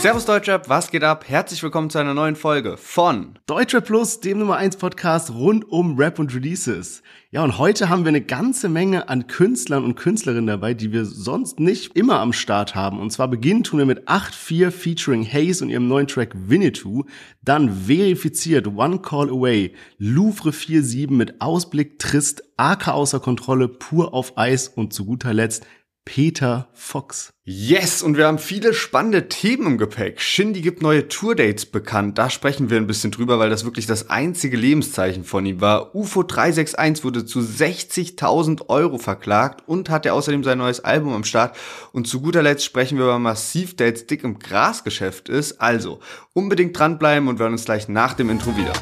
Servus Deutschrap, was geht ab? Herzlich willkommen zu einer neuen Folge von Deutschrap Plus, dem Nummer 1 Podcast rund um Rap und Releases. Ja, und heute haben wir eine ganze Menge an Künstlern und Künstlerinnen dabei, die wir sonst nicht immer am Start haben. Und zwar beginnen tun wir mit 8.4 featuring Hayes und ihrem neuen Track Winnetou. Dann verifiziert One Call Away, Louvre 47 mit Ausblick Trist, AK außer Kontrolle, pur auf Eis und zu guter Letzt Peter Fox. Yes, und wir haben viele spannende Themen im Gepäck. Shindy gibt neue Tourdates bekannt. Da sprechen wir ein bisschen drüber, weil das wirklich das einzige Lebenszeichen von ihm war. UFO 361 wurde zu 60.000 Euro verklagt und hatte außerdem sein neues Album am Start. Und zu guter Letzt sprechen wir über Massiv, der jetzt dick im Grasgeschäft ist. Also unbedingt dranbleiben und wir hören uns gleich nach dem Intro wieder.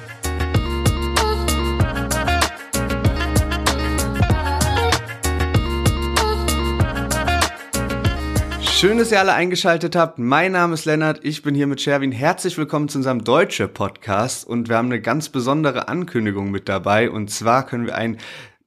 Schön, dass ihr alle eingeschaltet habt. Mein Name ist Lennart, ich bin hier mit Sherwin. Herzlich willkommen zu unserem Deutsche Podcast und wir haben eine ganz besondere Ankündigung mit dabei und zwar können wir ein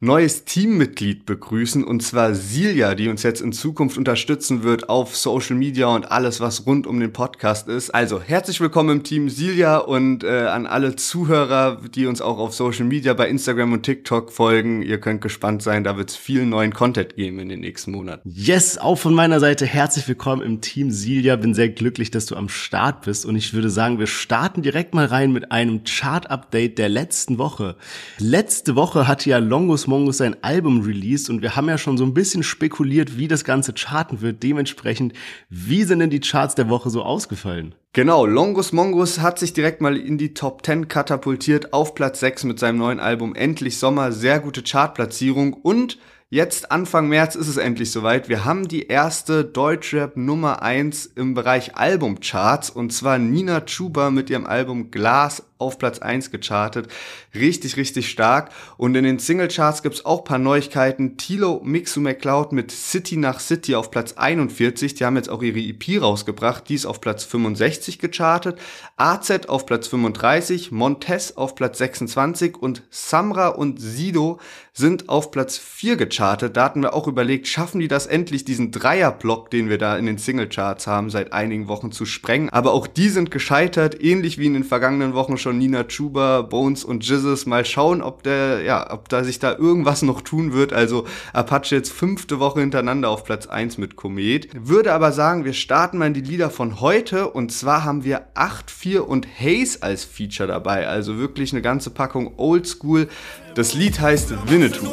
neues Teammitglied begrüßen und zwar Silja, die uns jetzt in Zukunft unterstützen wird auf Social Media und alles, was rund um den Podcast ist. Also herzlich willkommen im Team Silja und äh, an alle Zuhörer, die uns auch auf Social Media bei Instagram und TikTok folgen. Ihr könnt gespannt sein, da wird es viel neuen Content geben in den nächsten Monaten. Yes, auch von meiner Seite herzlich willkommen im Team Silja. Bin sehr glücklich, dass du am Start bist und ich würde sagen, wir starten direkt mal rein mit einem Chart-Update der letzten Woche. Letzte Woche hatte ja Longus Mongus sein Album released und wir haben ja schon so ein bisschen spekuliert, wie das Ganze charten wird. Dementsprechend, wie sind denn die Charts der Woche so ausgefallen? Genau, Longus Mongus hat sich direkt mal in die Top 10 katapultiert auf Platz 6 mit seinem neuen Album Endlich Sommer. Sehr gute Chartplatzierung und Jetzt Anfang März ist es endlich soweit. Wir haben die erste Deutschrap Nummer 1 im Bereich Albumcharts und zwar Nina Chuba mit ihrem Album Glas auf Platz 1 gechartet. Richtig, richtig stark. Und in den Singlecharts gibt's auch paar Neuigkeiten. Tilo Mixu McCloud mit City nach City auf Platz 41. Die haben jetzt auch ihre EP rausgebracht. Die ist auf Platz 65 gechartet. AZ auf Platz 35. Montez auf Platz 26. Und Samra und Sido sind auf Platz 4 gechartet. Da hatten wir auch überlegt, schaffen die das endlich, diesen Dreierblock, den wir da in den Singlecharts haben, seit einigen Wochen zu sprengen. Aber auch die sind gescheitert, ähnlich wie in den vergangenen Wochen schon Nina Chuba, Bones und Jizzes. Mal schauen, ob der, ja, ob da sich da irgendwas noch tun wird. Also Apache jetzt fünfte Woche hintereinander auf Platz 1 mit Komet. Würde aber sagen, wir starten mal in die Lieder von heute. Und zwar haben wir 8-4 und Haze als Feature dabei. Also wirklich eine ganze Packung Oldschool. Das Lied heißt Winnetou.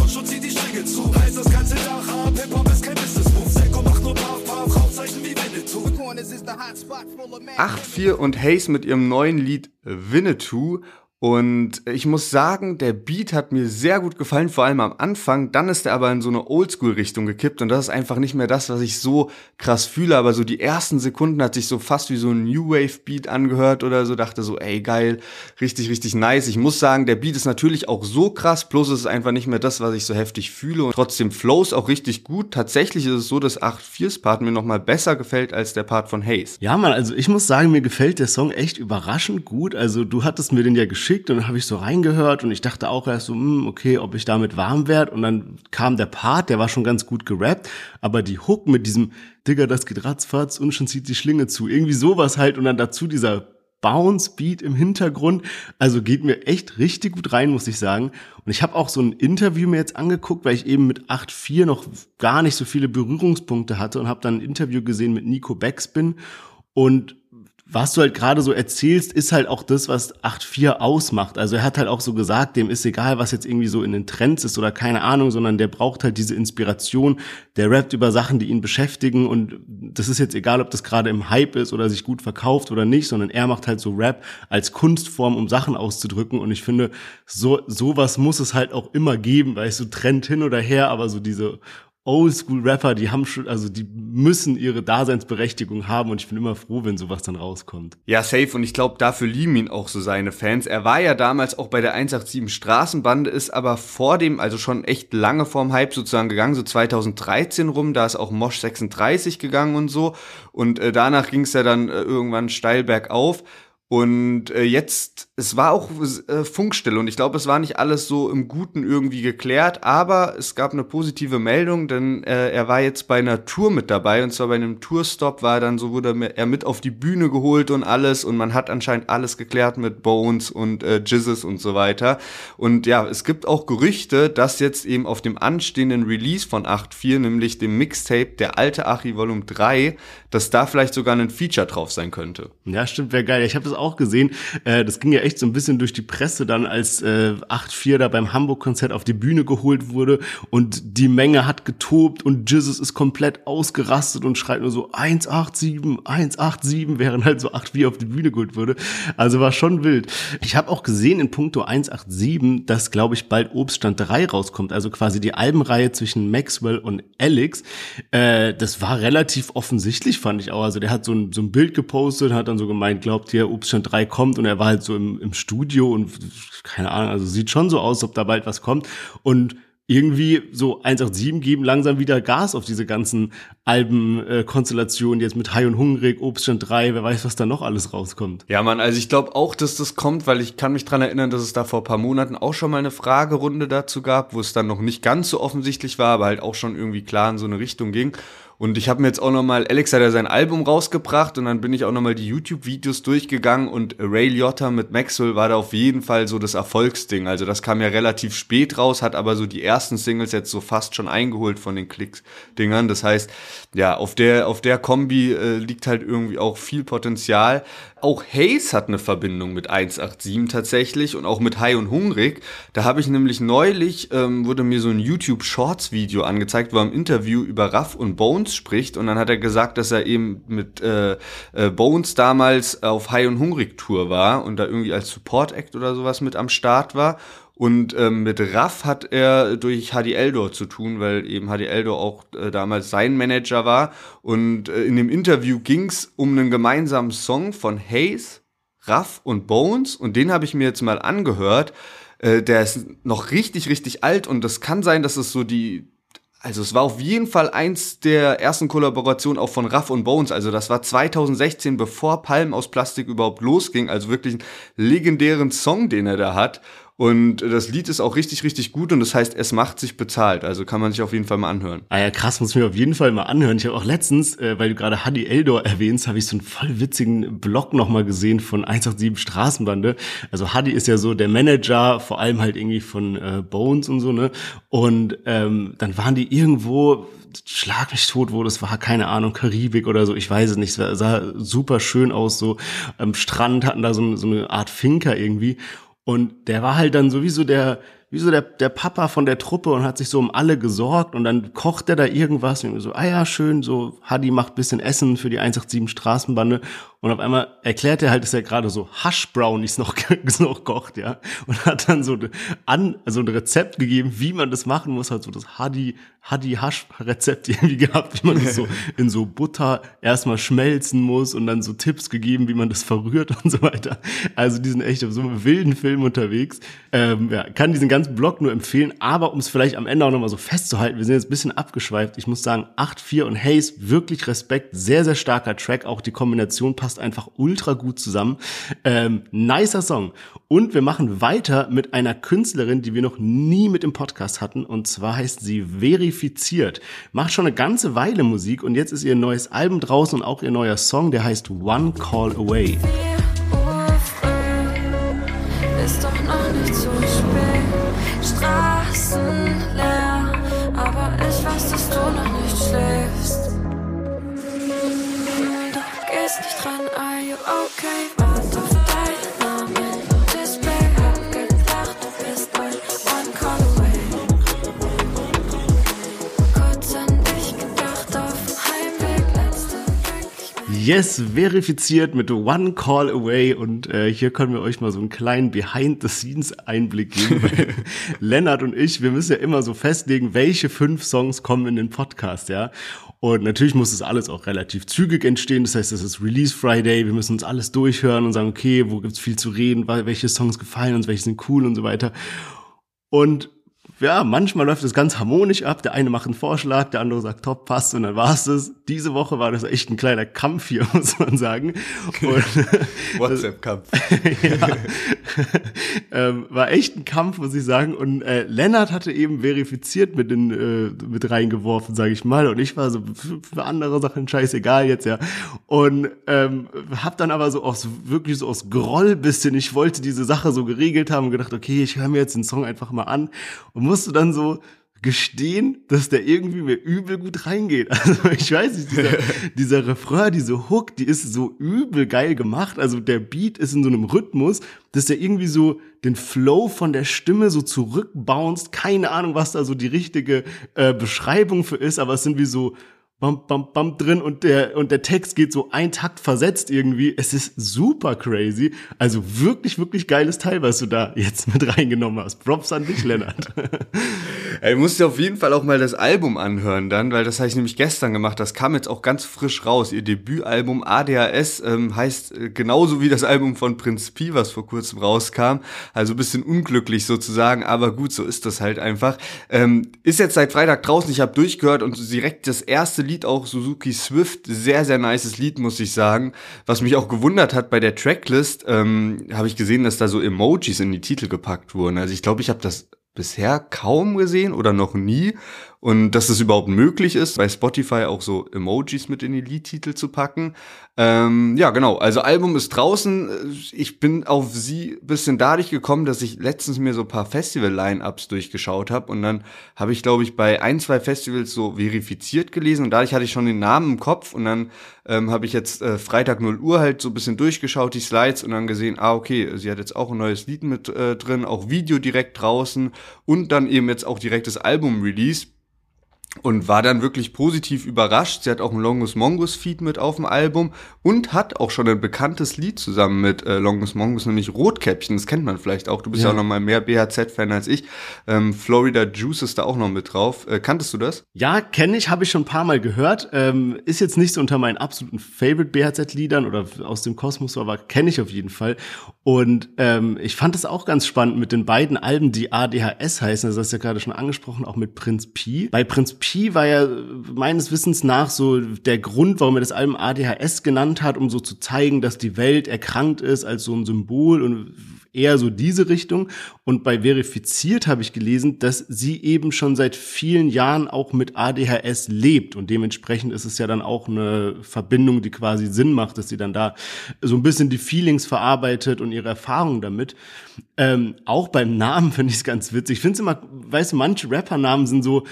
Und schon zieht die Stränge zu. Reiß das ganze Dach ab, Hip-Hop ist kein Business-Move. Seko macht nur Puff, Puff, Rauchzeichen wie Winnetou. 8-4 und Haze mit ihrem neuen Lied Winnetou und ich muss sagen, der Beat hat mir sehr gut gefallen, vor allem am Anfang. Dann ist er aber in so eine Oldschool-Richtung gekippt und das ist einfach nicht mehr das, was ich so krass fühle. Aber so die ersten Sekunden hat sich so fast wie so ein New Wave-Beat angehört oder so. Dachte so, ey geil, richtig, richtig nice. Ich muss sagen, der Beat ist natürlich auch so krass, es ist einfach nicht mehr das, was ich so heftig fühle. Und trotzdem flows auch richtig gut. Tatsächlich ist es so, dass 8-4s-Part mir nochmal besser gefällt als der Part von Haze. Ja, man, also ich muss sagen, mir gefällt der Song echt überraschend gut. Also du hattest mir den ja geschickt geschickt und dann habe ich so reingehört und ich dachte auch erst so, hm, okay, ob ich damit warm werde. Und dann kam der Part, der war schon ganz gut gerappt, aber die Hook mit diesem Digga, das geht ratzfatz und schon zieht die Schlinge zu. Irgendwie sowas halt und dann dazu dieser Bounce Beat im Hintergrund. Also geht mir echt richtig gut rein, muss ich sagen. Und ich habe auch so ein Interview mir jetzt angeguckt, weil ich eben mit 8.4 noch gar nicht so viele Berührungspunkte hatte und habe dann ein Interview gesehen mit Nico Backspin. Und was du halt gerade so erzählst, ist halt auch das, was 8.4 ausmacht. Also er hat halt auch so gesagt, dem ist egal, was jetzt irgendwie so in den Trends ist oder keine Ahnung, sondern der braucht halt diese Inspiration. Der rappt über Sachen, die ihn beschäftigen und das ist jetzt egal, ob das gerade im Hype ist oder sich gut verkauft oder nicht, sondern er macht halt so Rap als Kunstform, um Sachen auszudrücken und ich finde, so sowas muss es halt auch immer geben, weil es so Trend hin oder her, aber so diese Oldschool-Rapper, die haben schon, also die müssen ihre Daseinsberechtigung haben und ich bin immer froh, wenn sowas dann rauskommt. Ja, safe und ich glaube, dafür lieben ihn auch so seine Fans. Er war ja damals auch bei der 187 Straßenbande, ist aber vor dem, also schon echt lange vorm Hype sozusagen gegangen, so 2013 rum, da ist auch Mosh 36 gegangen und so und äh, danach ging es ja dann äh, irgendwann steil bergauf. Und äh, jetzt, es war auch äh, Funkstille und ich glaube, es war nicht alles so im Guten irgendwie geklärt, aber es gab eine positive Meldung, denn äh, er war jetzt bei einer Tour mit dabei und zwar bei einem Tourstop war dann so, wurde er mit auf die Bühne geholt und alles und man hat anscheinend alles geklärt mit Bones und äh, Jizzes und so weiter. Und ja, es gibt auch Gerüchte, dass jetzt eben auf dem anstehenden Release von 8.4, nämlich dem Mixtape Der alte Achi Volume 3, dass da vielleicht sogar ein Feature drauf sein könnte. Ja, stimmt, wäre geil. Ich habe das auch gesehen. Äh, das ging ja echt so ein bisschen durch die Presse dann, als äh, 8-4 da beim Hamburg-Konzert auf die Bühne geholt wurde und die Menge hat getobt und Jizzes ist komplett ausgerastet und schreit nur so 187, 187, während halt so 8-4 auf die Bühne geholt wurde. Also war schon wild. Ich habe auch gesehen in puncto 187, dass, glaube ich, bald Obststand 3 rauskommt, also quasi die Albenreihe zwischen Maxwell und Alex. Äh, das war relativ offensichtlich, fand ich auch. Also der hat so ein, so ein Bild gepostet, hat dann so gemeint, glaubt ihr, Obststand Deutschland 3 kommt und er war halt so im, im Studio und keine Ahnung, also sieht schon so aus, ob da bald was kommt und irgendwie so 187 geben langsam wieder Gas auf diese ganzen Albenkonstellationen, äh, jetzt mit High und Hungrig, Obststand 3, wer weiß, was da noch alles rauskommt. Ja, Mann, also ich glaube auch, dass das kommt, weil ich kann mich dran erinnern, dass es da vor paar Monaten auch schon mal eine Fragerunde dazu gab, wo es dann noch nicht ganz so offensichtlich war, aber halt auch schon irgendwie klar in so eine Richtung ging. Und ich habe mir jetzt auch nochmal, Alex hat ja sein Album rausgebracht und dann bin ich auch nochmal die YouTube-Videos durchgegangen und Ray Liotta mit Maxwell war da auf jeden Fall so das Erfolgsding. Also das kam ja relativ spät raus, hat aber so die ersten Singles jetzt so fast schon eingeholt von den Klicks-Dingern. Das heißt, ja, auf der, auf der Kombi äh, liegt halt irgendwie auch viel Potenzial. Auch Hayes hat eine Verbindung mit 187 tatsächlich und auch mit High und Hungrig. Da habe ich nämlich neulich, ähm, wurde mir so ein YouTube Shorts Video angezeigt, wo er im Interview über Ruff und Bones spricht und dann hat er gesagt, dass er eben mit äh, äh, Bones damals auf High und Hungrig Tour war und da irgendwie als Support Act oder sowas mit am Start war und ähm, mit Raff hat er durch Hadi Eldor zu tun, weil eben Hadi Eldor auch äh, damals sein Manager war. Und äh, in dem Interview ging's um einen gemeinsamen Song von Hayes, Raff und Bones. Und den habe ich mir jetzt mal angehört. Äh, der ist noch richtig, richtig alt. Und das kann sein, dass es so die, also es war auf jeden Fall eins der ersten Kollaborationen auch von Raff und Bones. Also das war 2016, bevor Palm aus Plastik überhaupt losging. Also wirklich einen legendären Song, den er da hat. Und das Lied ist auch richtig, richtig gut und das heißt, es macht sich bezahlt. Also kann man sich auf jeden Fall mal anhören. Ah ja, krass, muss ich mir auf jeden Fall mal anhören. Ich habe auch letztens, äh, weil du gerade Hadi Eldor erwähnst, habe ich so einen voll witzigen Blog nochmal gesehen von 187 Straßenbande. Also Hadi ist ja so der Manager, vor allem halt irgendwie von äh, Bones und so, ne? Und ähm, dann waren die irgendwo schlag mich tot, wo das war, keine Ahnung, Karibik oder so, ich weiß es nicht, es sah super schön aus, so am Strand hatten da so, so eine Art Finker irgendwie und der war halt dann sowieso der, wie so der, der Papa von der Truppe und hat sich so um alle gesorgt und dann kocht er da irgendwas und so, ah ja, schön, so, Hadi macht bisschen Essen für die 187 Straßenbande und auf einmal erklärt er halt, dass er gerade so Hash-Brownies noch, noch kocht, ja. Und hat dann so an, also ein Rezept gegeben, wie man das machen muss, halt so das Hadi, Hadi Hash-Rezept irgendwie gehabt, wie man das so in so Butter erstmal schmelzen muss und dann so Tipps gegeben, wie man das verrührt und so weiter. Also die sind echt auf so einem wilden Film unterwegs. Ähm, ja, kann diesen ganzen Blog nur empfehlen, aber um es vielleicht am Ende auch nochmal so festzuhalten, wir sind jetzt ein bisschen abgeschweift. Ich muss sagen, 8-4 und Haze, wirklich Respekt, sehr, sehr starker Track, auch die Kombination passt passt einfach ultra gut zusammen. Ähm, nicer Song. Und wir machen weiter mit einer Künstlerin, die wir noch nie mit im Podcast hatten. Und zwar heißt sie Verifiziert. Macht schon eine ganze Weile Musik und jetzt ist ihr neues Album draußen und auch ihr neuer Song, der heißt One Call Away. Yes, verifiziert mit One Call Away und äh, hier können wir euch mal so einen kleinen Behind-the-Scenes-Einblick geben. Lennart und ich, wir müssen ja immer so festlegen, welche fünf Songs kommen in den Podcast, ja. Und natürlich muss das alles auch relativ zügig entstehen. Das heißt, es ist Release Friday. Wir müssen uns alles durchhören und sagen, okay, wo gibt's viel zu reden, welche Songs gefallen uns, welche sind cool und so weiter. Und ja, manchmal läuft es ganz harmonisch ab. Der eine macht einen Vorschlag, der andere sagt, top, passt und dann war's es. Diese Woche war das echt ein kleiner Kampf hier, muss man sagen. WhatsApp-Kampf. ja, ähm, war echt ein Kampf, muss ich sagen. Und äh, Lennart hatte eben verifiziert mit, den, äh, mit reingeworfen, sage ich mal. Und ich war so für, andere Sachen scheißegal jetzt, ja. Und ähm, hab dann aber so aus wirklich so aus Groll bisschen, ich wollte diese Sache so geregelt haben und gedacht, okay, ich höre mir jetzt den Song einfach mal an und musste dann so gestehen, dass der irgendwie mir übel gut reingeht. Also ich weiß nicht, dieser, dieser Refrain, diese Hook, die ist so übel geil gemacht. Also der Beat ist in so einem Rhythmus, dass der irgendwie so den Flow von der Stimme so zurückbounced. Keine Ahnung, was da so die richtige äh, Beschreibung für ist, aber es sind wie so bam, bam, bam drin und der, und der Text geht so ein Takt versetzt irgendwie. Es ist super crazy. Also wirklich, wirklich geiles Teil, was du da jetzt mit reingenommen hast. Props an dich, Lennart. Ey, musst dir auf jeden Fall auch mal das Album anhören dann, weil das habe ich nämlich gestern gemacht. Das kam jetzt auch ganz frisch raus. Ihr Debütalbum ADHS ähm, heißt äh, genauso wie das Album von Prinz Pi, was vor kurzem rauskam. Also bisschen unglücklich sozusagen, aber gut, so ist das halt einfach. Ähm, ist jetzt seit Freitag draußen, ich habe durchgehört und direkt das erste Lied auch Suzuki Swift. Sehr, sehr nices Lied, muss ich sagen. Was mich auch gewundert hat bei der Tracklist, ähm, habe ich gesehen, dass da so Emojis in die Titel gepackt wurden. Also ich glaube, ich habe das bisher kaum gesehen oder noch nie. Und dass es überhaupt möglich ist, bei Spotify auch so Emojis mit in die Liedtitel zu packen. Ähm, ja, genau. Also Album ist draußen. Ich bin auf sie bisschen dadurch gekommen, dass ich letztens mir so paar Festival-Line-Ups durchgeschaut habe. Und dann habe ich, glaube ich, bei ein, zwei Festivals so verifiziert gelesen. Und dadurch hatte ich schon den Namen im Kopf. Und dann ähm, habe ich jetzt äh, Freitag 0 Uhr halt so ein bisschen durchgeschaut, die Slides. Und dann gesehen, ah, okay, sie hat jetzt auch ein neues Lied mit äh, drin, auch Video direkt draußen. Und dann eben jetzt auch direkt das Album-Release und war dann wirklich positiv überrascht. Sie hat auch ein Longus Mongus Feed mit auf dem Album und hat auch schon ein bekanntes Lied zusammen mit äh, Longus Mongus, nämlich Rotkäppchen. Das kennt man vielleicht auch. Du bist ja, ja auch noch mal mehr BHZ-Fan als ich. Ähm, Florida Juice ist da auch noch mit drauf. Äh, kanntest du das? Ja, kenne ich, habe ich schon ein paar Mal gehört. Ähm, ist jetzt nicht so unter meinen absoluten Favorite BHZ-Liedern oder aus dem Kosmos, aber kenne ich auf jeden Fall. Und ähm, ich fand es auch ganz spannend mit den beiden Alben, die ADHS heißen. Das hast du ja gerade schon angesprochen, auch mit Prinz Pi. Bei Prinz Pi war ja meines Wissens nach so der Grund, warum er das Album ADHS genannt hat, um so zu zeigen, dass die Welt erkrankt ist als so ein Symbol und eher so diese Richtung. Und bei Verifiziert habe ich gelesen, dass sie eben schon seit vielen Jahren auch mit ADHS lebt. Und dementsprechend ist es ja dann auch eine Verbindung, die quasi Sinn macht, dass sie dann da so ein bisschen die Feelings verarbeitet und ihre Erfahrungen damit. Ähm, auch beim Namen finde ich es ganz witzig. Ich finde es immer, weißt du, manche Rappernamen sind so,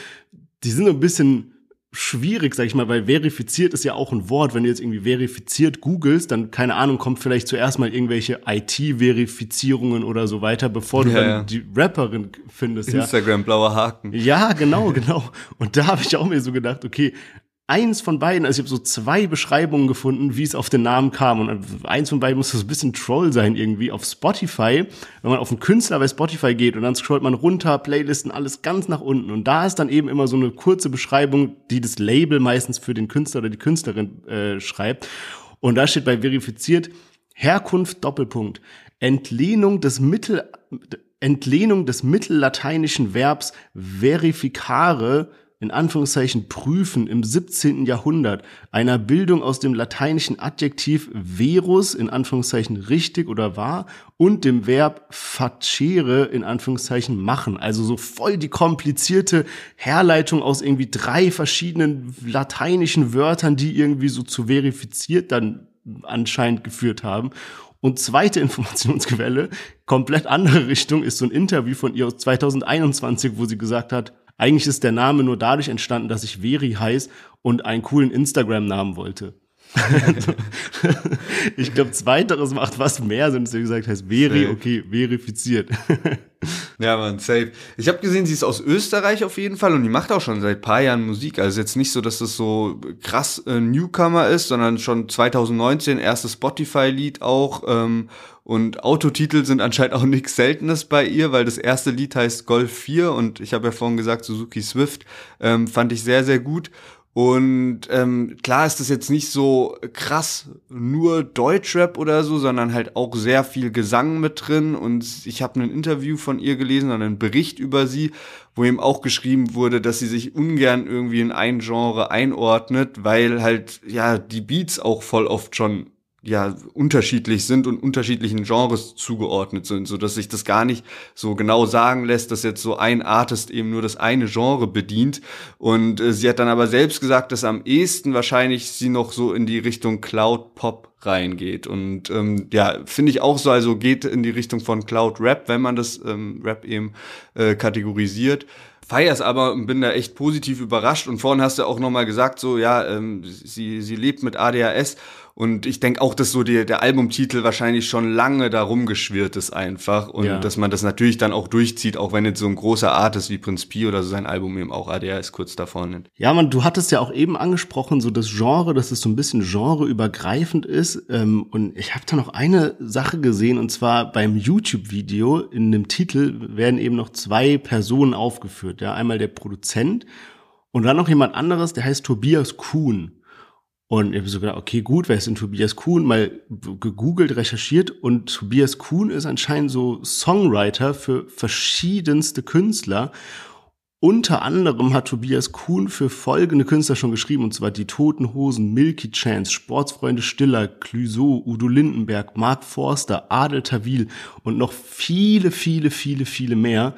die sind ein bisschen schwierig, sag ich mal, weil verifiziert ist ja auch ein Wort. Wenn du jetzt irgendwie verifiziert googelst, dann, keine Ahnung, kommt vielleicht zuerst mal irgendwelche IT-Verifizierungen oder so weiter, bevor du ja, dann ja. die Rapperin findest. Instagram, ja. blauer Haken. Ja, genau, genau. Und da habe ich auch mir so gedacht, okay, eins von beiden, also ich habe so zwei Beschreibungen gefunden, wie es auf den Namen kam. Und eins von beiden muss so ein bisschen Troll sein irgendwie. Auf Spotify, wenn man auf einen Künstler bei Spotify geht und dann scrollt man runter, Playlisten, alles ganz nach unten. Und da ist dann eben immer so eine kurze Beschreibung, die das Label meistens für den Künstler oder die Künstlerin äh, schreibt. Und da steht bei verifiziert Herkunft Doppelpunkt. Entlehnung des Mittel, Entlehnung des mittellateinischen Verbs verificare in Anführungszeichen prüfen im 17. Jahrhundert einer Bildung aus dem lateinischen Adjektiv verus in Anführungszeichen richtig oder wahr und dem Verb facere in Anführungszeichen machen. Also so voll die komplizierte Herleitung aus irgendwie drei verschiedenen lateinischen Wörtern, die irgendwie so zu verifiziert dann anscheinend geführt haben. Und zweite Informationsquelle, komplett andere Richtung, ist so ein Interview von ihr aus 2021, wo sie gesagt hat, eigentlich ist der Name nur dadurch entstanden, dass ich Veri heiß und einen coolen Instagram-Namen wollte. ich glaube, zweiteres macht was mehr Sinn, er gesagt heißt Veri, okay, verifiziert. Ja, man, safe. Ich habe gesehen, sie ist aus Österreich auf jeden Fall und die macht auch schon seit paar Jahren Musik. Also jetzt nicht so, dass das so krass äh, Newcomer ist, sondern schon 2019 erstes Spotify-Lied auch. Ähm, und Autotitel sind anscheinend auch nichts Seltenes bei ihr, weil das erste Lied heißt Golf 4 und ich habe ja vorhin gesagt, Suzuki Swift ähm, fand ich sehr, sehr gut. Und ähm, klar ist das jetzt nicht so krass nur Deutschrap oder so, sondern halt auch sehr viel Gesang mit drin. Und ich habe ein Interview von ihr gelesen, einen Bericht über sie, wo ihm auch geschrieben wurde, dass sie sich ungern irgendwie in ein Genre einordnet, weil halt ja die Beats auch voll oft schon ja unterschiedlich sind und unterschiedlichen Genres zugeordnet sind, so dass sich das gar nicht so genau sagen lässt, dass jetzt so ein Artist eben nur das eine Genre bedient. Und äh, sie hat dann aber selbst gesagt, dass am ehesten wahrscheinlich sie noch so in die Richtung Cloud Pop reingeht. Und ähm, ja, finde ich auch so, also geht in die Richtung von Cloud Rap, wenn man das ähm, Rap eben äh, kategorisiert feier's aber und bin da echt positiv überrascht. Und vorhin hast du auch nochmal gesagt, so, ja, ähm, sie, sie lebt mit ADHS und ich denke auch, dass so die, der Albumtitel wahrscheinlich schon lange darum geschwirrt ist einfach. Und ja. dass man das natürlich dann auch durchzieht, auch wenn jetzt so ein großer Artist wie Prinz Pi oder so sein Album eben auch ADHS kurz davor nennt. Ja, man, du hattest ja auch eben angesprochen, so das Genre, dass es so ein bisschen genreübergreifend ist. Ähm, und ich habe da noch eine Sache gesehen, und zwar beim YouTube-Video in dem Titel werden eben noch zwei Personen aufgeführt. Ja, einmal der Produzent und dann noch jemand anderes, der heißt Tobias Kuhn. Und ich habe so gedacht, okay, gut, wer ist denn Tobias Kuhn? Mal gegoogelt, recherchiert und Tobias Kuhn ist anscheinend so Songwriter für verschiedenste Künstler. Unter anderem hat Tobias Kuhn für folgende Künstler schon geschrieben, und zwar die Toten Hosen, Milky Chance, Sportsfreunde Stiller, Clüso, Udo Lindenberg, Mark Forster, Adel Tawil und noch viele, viele, viele, viele mehr.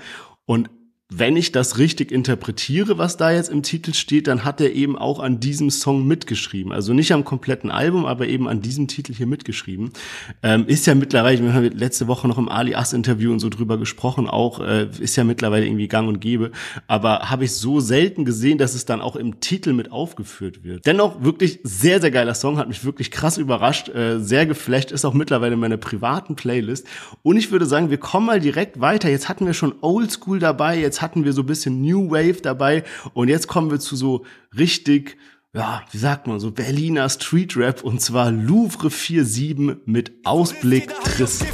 Und wenn ich das richtig interpretiere, was da jetzt im Titel steht, dann hat er eben auch an diesem Song mitgeschrieben. Also nicht am kompletten Album, aber eben an diesem Titel hier mitgeschrieben. Ähm, ist ja mittlerweile, wir haben letzte Woche noch im Ali Ass Interview und so drüber gesprochen, auch äh, ist ja mittlerweile irgendwie gang und gäbe. Aber habe ich so selten gesehen, dass es dann auch im Titel mit aufgeführt wird. Dennoch wirklich sehr, sehr geiler Song, hat mich wirklich krass überrascht, äh, sehr geflasht, ist auch mittlerweile in meiner privaten Playlist. Und ich würde sagen, wir kommen mal direkt weiter. Jetzt hatten wir schon Oldschool dabei, jetzt hatten wir so ein bisschen New Wave dabei und jetzt kommen wir zu so richtig, ja, wie sagt man, so Berliner Street Rap und zwar Louvre 47 mit Ausblick Triss.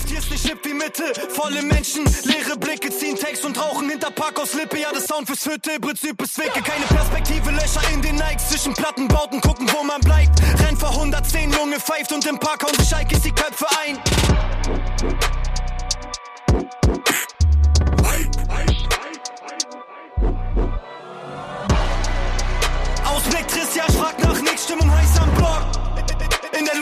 Volle Menschen, leere Blicke, ziehen Text und rauchen hinter Parkhaus Lippe. Ja, das Sound fürs Hütte, Prinzip ist Wicke. Keine Perspektive, Löcher in den Nikes. Zwischen Plattenbauten gucken, wo man bleibt. Rennt vor 110, Junge pfeift und im Park hauen sich die Köpfe ein.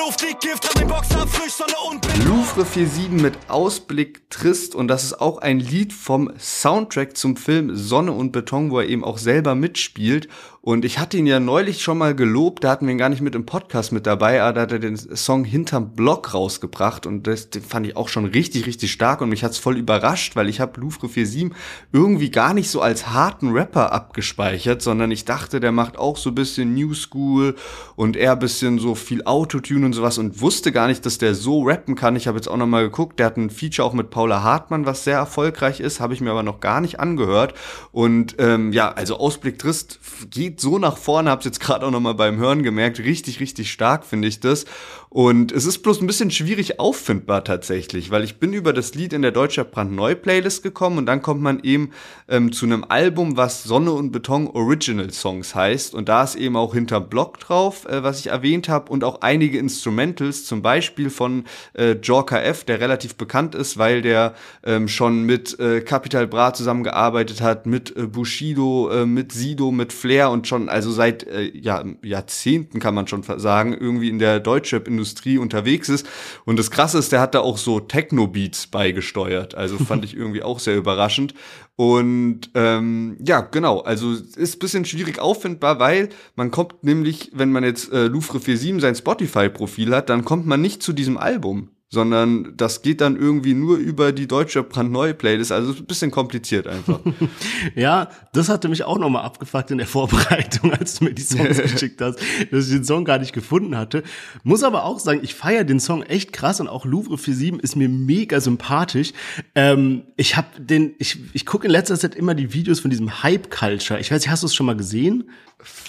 Luft liegt Gift, an den Boxer frisch, Sonne und Louvre 47 mit Ausblick trist. Und das ist auch ein Lied vom Soundtrack zum Film Sonne und Beton, wo er eben auch selber mitspielt und ich hatte ihn ja neulich schon mal gelobt, da hatten wir ihn gar nicht mit im Podcast mit dabei, aber da hat er den Song Hinterm Block rausgebracht und das fand ich auch schon richtig, richtig stark und mich hat's voll überrascht, weil ich habe Louvre 47 irgendwie gar nicht so als harten Rapper abgespeichert, sondern ich dachte, der macht auch so bisschen New School und eher bisschen so viel Autotune und sowas und wusste gar nicht, dass der so rappen kann. Ich habe jetzt auch noch mal geguckt, der hat ein Feature auch mit Paula Hartmann, was sehr erfolgreich ist, habe ich mir aber noch gar nicht angehört und ähm, ja, also Ausblick Trist geht geht so nach vorne, hab's jetzt gerade auch nochmal beim Hören gemerkt. Richtig, richtig stark finde ich das. Und es ist bloß ein bisschen schwierig auffindbar tatsächlich, weil ich bin über das Lied in der Deutscher Brandneu Playlist gekommen und dann kommt man eben ähm, zu einem Album, was Sonne und Beton Original Songs heißt. Und da ist eben auch hinter Block drauf, äh, was ich erwähnt habe, und auch einige Instrumentals, zum Beispiel von äh, Jorka F., der relativ bekannt ist, weil der ähm, schon mit äh, Capital Bra zusammengearbeitet hat, mit äh, Bushido, äh, mit Sido, mit Flair und schon, also seit äh, ja, Jahrzehnten kann man schon sagen, irgendwie in der Deutschrap-Industrie Industrie unterwegs ist. Und das Krasse ist, der hat da auch so Techno-Beats beigesteuert. Also fand ich irgendwie auch sehr überraschend. Und ähm, ja, genau, also ist bisschen schwierig auffindbar, weil man kommt nämlich, wenn man jetzt äh, Louvre 47 sein Spotify-Profil hat, dann kommt man nicht zu diesem Album sondern das geht dann irgendwie nur über die deutsche brandneue Playlist. Also ein bisschen kompliziert einfach. ja, das hatte mich auch nochmal abgefuckt in der Vorbereitung, als du mir die Songs geschickt hast, dass ich den Song gar nicht gefunden hatte. Muss aber auch sagen, ich feiere den Song echt krass und auch Louvre 47 ist mir mega sympathisch. Ähm, ich habe den, ich, ich gucke in letzter Zeit immer die Videos von diesem Hype-Culture. Ich weiß nicht, hast du es schon mal gesehen?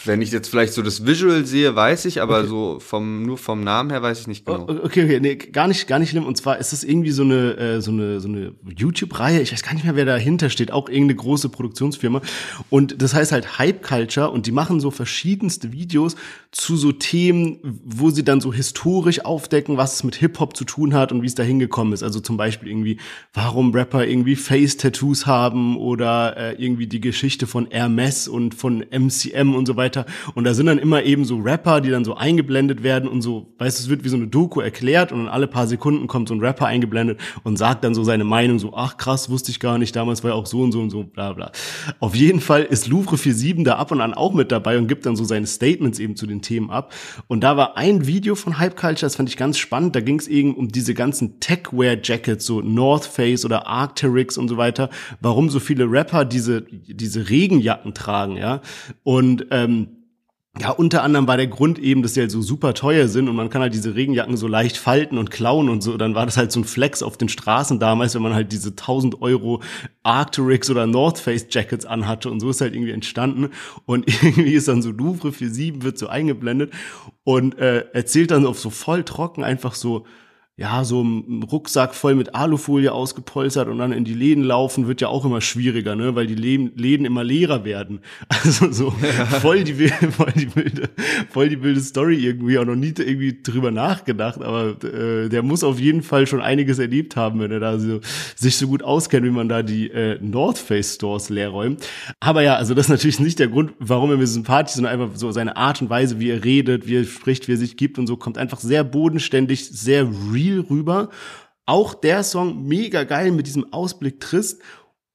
Wenn ich jetzt vielleicht so das Visual sehe, weiß ich, aber okay. so vom nur vom Namen her weiß ich nicht genau. Okay, okay, nee, gar nicht, gar nicht schlimm. Und zwar ist es irgendwie so eine äh, so eine so eine YouTube-Reihe. Ich weiß gar nicht mehr, wer dahinter steht. Auch irgendeine große Produktionsfirma. Und das heißt halt Hype Culture. Und die machen so verschiedenste Videos zu so Themen, wo sie dann so historisch aufdecken, was es mit Hip Hop zu tun hat und wie es da hingekommen ist. Also zum Beispiel irgendwie, warum Rapper irgendwie Face-Tattoos haben oder äh, irgendwie die Geschichte von Hermes und von MCM und und so weiter. Und da sind dann immer eben so Rapper, die dann so eingeblendet werden und so, weißt du, es wird wie so eine Doku erklärt und dann alle paar Sekunden kommt so ein Rapper eingeblendet und sagt dann so seine Meinung, so, ach krass, wusste ich gar nicht, damals war ja auch so und so und so, bla bla. Auf jeden Fall ist Louvre 47 da ab und an auch mit dabei und gibt dann so seine Statements eben zu den Themen ab. Und da war ein Video von Hype Culture, das fand ich ganz spannend, da ging es eben um diese ganzen Techwear-Jackets, so North Face oder Arcteryx und so weiter, warum so viele Rapper diese, diese Regenjacken tragen, ja. Und ähm, ja, unter anderem war der Grund eben, dass die halt so super teuer sind und man kann halt diese Regenjacken so leicht falten und klauen und so. Dann war das halt so ein Flex auf den Straßen damals, wenn man halt diese 1000 Euro Arcturix oder North Face Jackets anhatte und so ist halt irgendwie entstanden. Und irgendwie ist dann so Louvre für sieben wird so eingeblendet und äh, erzählt dann auf so voll trocken einfach so, ja, so ein Rucksack voll mit Alufolie ausgepolstert und dann in die Läden laufen, wird ja auch immer schwieriger, ne, weil die Läden immer leerer werden. Also so ja. voll, die, voll die wilde, voll die wilde Story irgendwie, auch noch nie irgendwie drüber nachgedacht, aber äh, der muss auf jeden Fall schon einiges erlebt haben, wenn er da so, sich so gut auskennt, wie man da die äh, North Face Stores leer räumt. Aber ja, also das ist natürlich nicht der Grund, warum er mir sympathisch ist, sondern einfach so seine Art und Weise, wie er redet, wie er spricht, wie er sich gibt und so, kommt einfach sehr bodenständig, sehr real real rüber. Auch der Song mega geil mit diesem Ausblick trist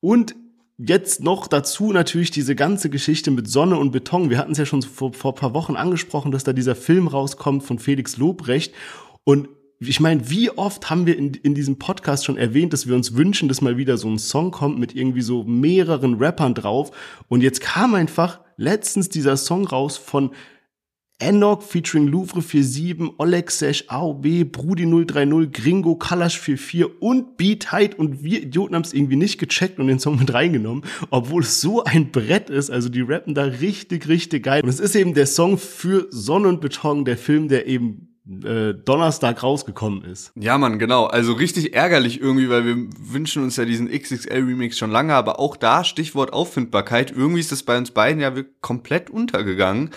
und jetzt noch dazu natürlich diese ganze Geschichte mit Sonne und Beton. Wir hatten es ja schon vor, vor paar Wochen angesprochen, dass da dieser Film rauskommt von Felix Lobrecht und ich meine, wie oft haben wir in, in diesem Podcast schon erwähnt, dass wir uns wünschen, dass mal wieder so ein Song kommt mit irgendwie so mehreren Rappern drauf. Und jetzt kam einfach letztens dieser Song raus von Enoch featuring Louvre 47, Oleg Sesh, AOB, Brudi 030, Gringo, Kalash 44 und Beat Height und wir Idioten haben es irgendwie nicht gecheckt und den Song mit reingenommen, obwohl es so ein Brett ist, also die rappen da richtig, richtig geil. Und es ist eben der Song für Sonne und Beton, der Film, der eben äh, Donnerstag rausgekommen ist. Ja, Mann, genau. Also richtig ärgerlich irgendwie, weil wir wünschen uns ja diesen XXL-Remix schon lange, aber auch da Stichwort Auffindbarkeit. Irgendwie ist das bei uns beiden ja komplett untergegangen.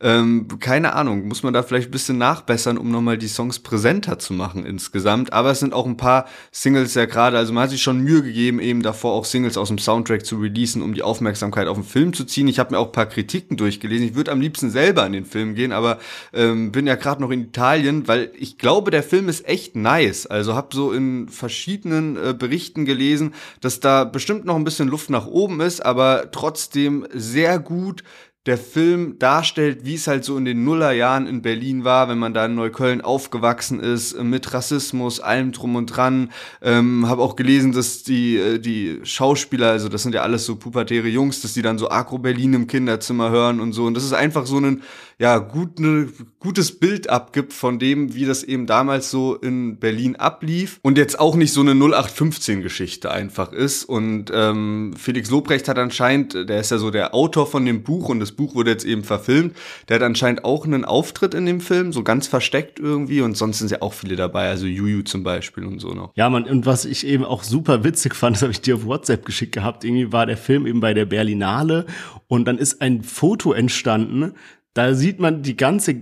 Ähm, keine Ahnung, muss man da vielleicht ein bisschen nachbessern, um nochmal die Songs präsenter zu machen insgesamt. Aber es sind auch ein paar Singles ja gerade, also man hat sich schon Mühe gegeben, eben davor auch Singles aus dem Soundtrack zu releasen, um die Aufmerksamkeit auf den Film zu ziehen. Ich habe mir auch ein paar Kritiken durchgelesen. Ich würde am liebsten selber in den Film gehen, aber ähm, bin ja gerade noch in Italien, weil ich glaube, der Film ist echt nice. Also habe so in verschiedenen äh, Berichten gelesen, dass da bestimmt noch ein bisschen Luft nach oben ist, aber trotzdem sehr gut der Film darstellt, wie es halt so in den Nullerjahren in Berlin war, wenn man da in Neukölln aufgewachsen ist, mit Rassismus, allem drum und dran. Ähm, habe auch gelesen, dass die, äh, die Schauspieler, also das sind ja alles so pubertäre Jungs, dass die dann so Agro Berlin im Kinderzimmer hören und so. Und das ist einfach so ein ja, gut, ne, gutes Bild abgibt von dem, wie das eben damals so in Berlin ablief und jetzt auch nicht so eine 0815-Geschichte einfach ist. Und ähm, Felix Lobrecht hat anscheinend, der ist ja so der Autor von dem Buch und das Buch wurde jetzt eben verfilmt, der hat anscheinend auch einen Auftritt in dem Film, so ganz versteckt irgendwie und sonst sind ja auch viele dabei, also Juju zum Beispiel und so noch. Ja, man, und was ich eben auch super witzig fand, das habe ich dir auf WhatsApp geschickt gehabt, irgendwie war der Film eben bei der Berlinale und dann ist ein Foto entstanden, da sieht man die ganze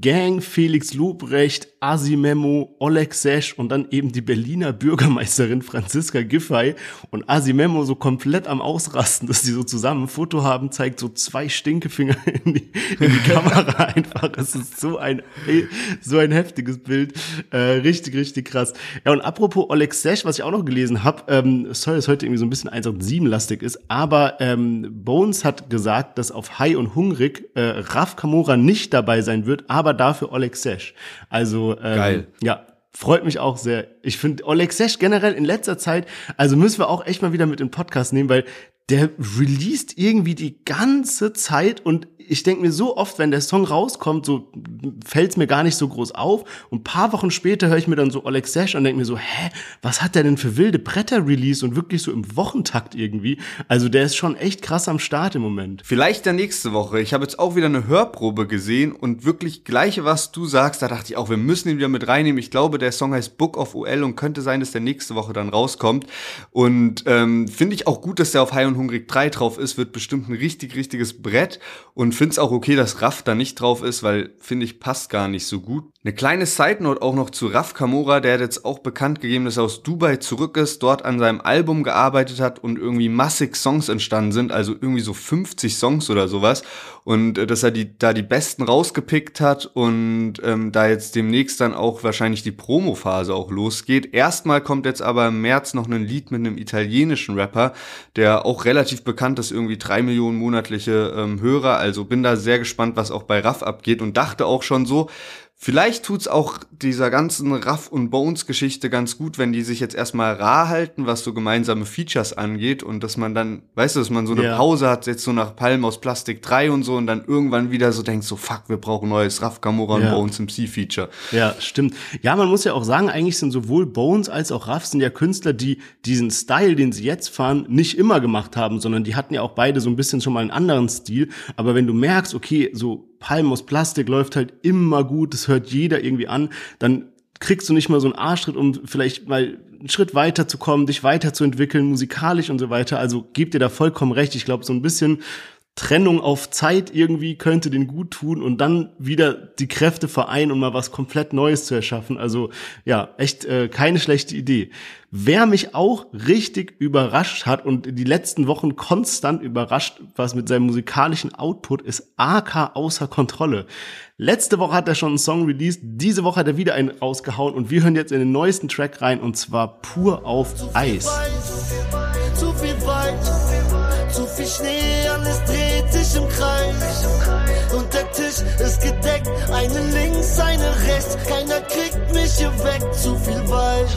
Gang, Felix Lobrecht, Asimemo, Oleg Sesh und dann eben die Berliner Bürgermeisterin Franziska Giffey und Asimemo so komplett am Ausrasten, dass die so zusammen ein Foto haben, zeigt so zwei Stinkefinger in die, in die Kamera einfach. Es ist so ein, so ein heftiges Bild. Äh, richtig, richtig krass. Ja, und apropos Oleg Sesh, was ich auch noch gelesen habe, ähm, sorry, dass heute irgendwie so ein bisschen 187-lastig ist, aber ähm, Bones hat gesagt, dass auf High und Hungrig äh, Raf Kamora nicht dabei sein wird, aber dafür Oleg Sesh. Also ähm, Geil. ja, freut mich auch sehr. Ich finde Oleg Sesh generell in letzter Zeit, also müssen wir auch echt mal wieder mit in den Podcast nehmen, weil der released irgendwie die ganze Zeit und ich denke mir so oft, wenn der Song rauskommt, so fällt es mir gar nicht so groß auf. Und paar Wochen später höre ich mir dann so Oleg Sesh und denke mir so, hä, was hat der denn für wilde Bretter release und wirklich so im Wochentakt irgendwie? Also der ist schon echt krass am Start im Moment. Vielleicht der nächste Woche. Ich habe jetzt auch wieder eine Hörprobe gesehen und wirklich gleiche, was du sagst, da dachte ich auch, wir müssen ihn wieder mit reinnehmen. Ich glaube, der Song heißt Book of OL und könnte sein, dass der nächste Woche dann rauskommt. Und ähm, finde ich auch gut, dass der auf High und Hungrig 3 drauf ist, wird bestimmt ein richtig, richtiges Brett und finde es auch okay, dass Raff da nicht drauf ist, weil finde ich passt gar nicht so gut. Eine kleine Side Note auch noch zu Raff Kamora, der hat jetzt auch bekannt gegeben, dass er aus Dubai zurück ist, dort an seinem Album gearbeitet hat und irgendwie massig Songs entstanden sind, also irgendwie so 50 Songs oder sowas. Und äh, dass er die da die besten rausgepickt hat und ähm, da jetzt demnächst dann auch wahrscheinlich die Promo-Phase auch losgeht. Erstmal kommt jetzt aber im März noch ein Lied mit einem italienischen Rapper, der auch relativ bekannt ist, irgendwie drei Millionen monatliche ähm, Hörer, also bin da sehr gespannt, was auch bei Raff abgeht. Und dachte auch schon so, Vielleicht tut's auch dieser ganzen Raff und Bones Geschichte ganz gut, wenn die sich jetzt erstmal rar halten, was so gemeinsame Features angeht und dass man dann, weißt du, dass man so eine ja. Pause hat, jetzt so nach Palm aus Plastik 3 und so und dann irgendwann wieder so denkt so fuck, wir brauchen neues Raff Kamora ja. und Bones MC Feature. Ja, stimmt. Ja, man muss ja auch sagen, eigentlich sind sowohl Bones als auch Raff sind ja Künstler, die diesen Style, den sie jetzt fahren, nicht immer gemacht haben, sondern die hatten ja auch beide so ein bisschen schon mal einen anderen Stil, aber wenn du merkst, okay, so Palm aus Plastik läuft halt immer gut, das hört jeder irgendwie an, dann kriegst du nicht mal so einen Arschtritt, um vielleicht mal einen Schritt weiter zu kommen, dich weiterzuentwickeln, musikalisch und so weiter. Also gib dir da vollkommen recht. Ich glaube, so ein bisschen Trennung auf Zeit irgendwie könnte den gut tun und dann wieder die Kräfte vereinen, um mal was komplett Neues zu erschaffen. Also ja, echt äh, keine schlechte Idee. Wer mich auch richtig überrascht hat und die letzten Wochen konstant überrascht, was mit seinem musikalischen Output ist, AK außer Kontrolle. Letzte Woche hat er schon einen Song released, diese Woche hat er wieder einen rausgehauen und wir hören jetzt in den neuesten Track rein und zwar pur auf Eis. Sich im Kreis. Und der Tisch ist gedeckt, eine links, eine rechts, keiner kriegt mich hier weg, zu viel Weiß.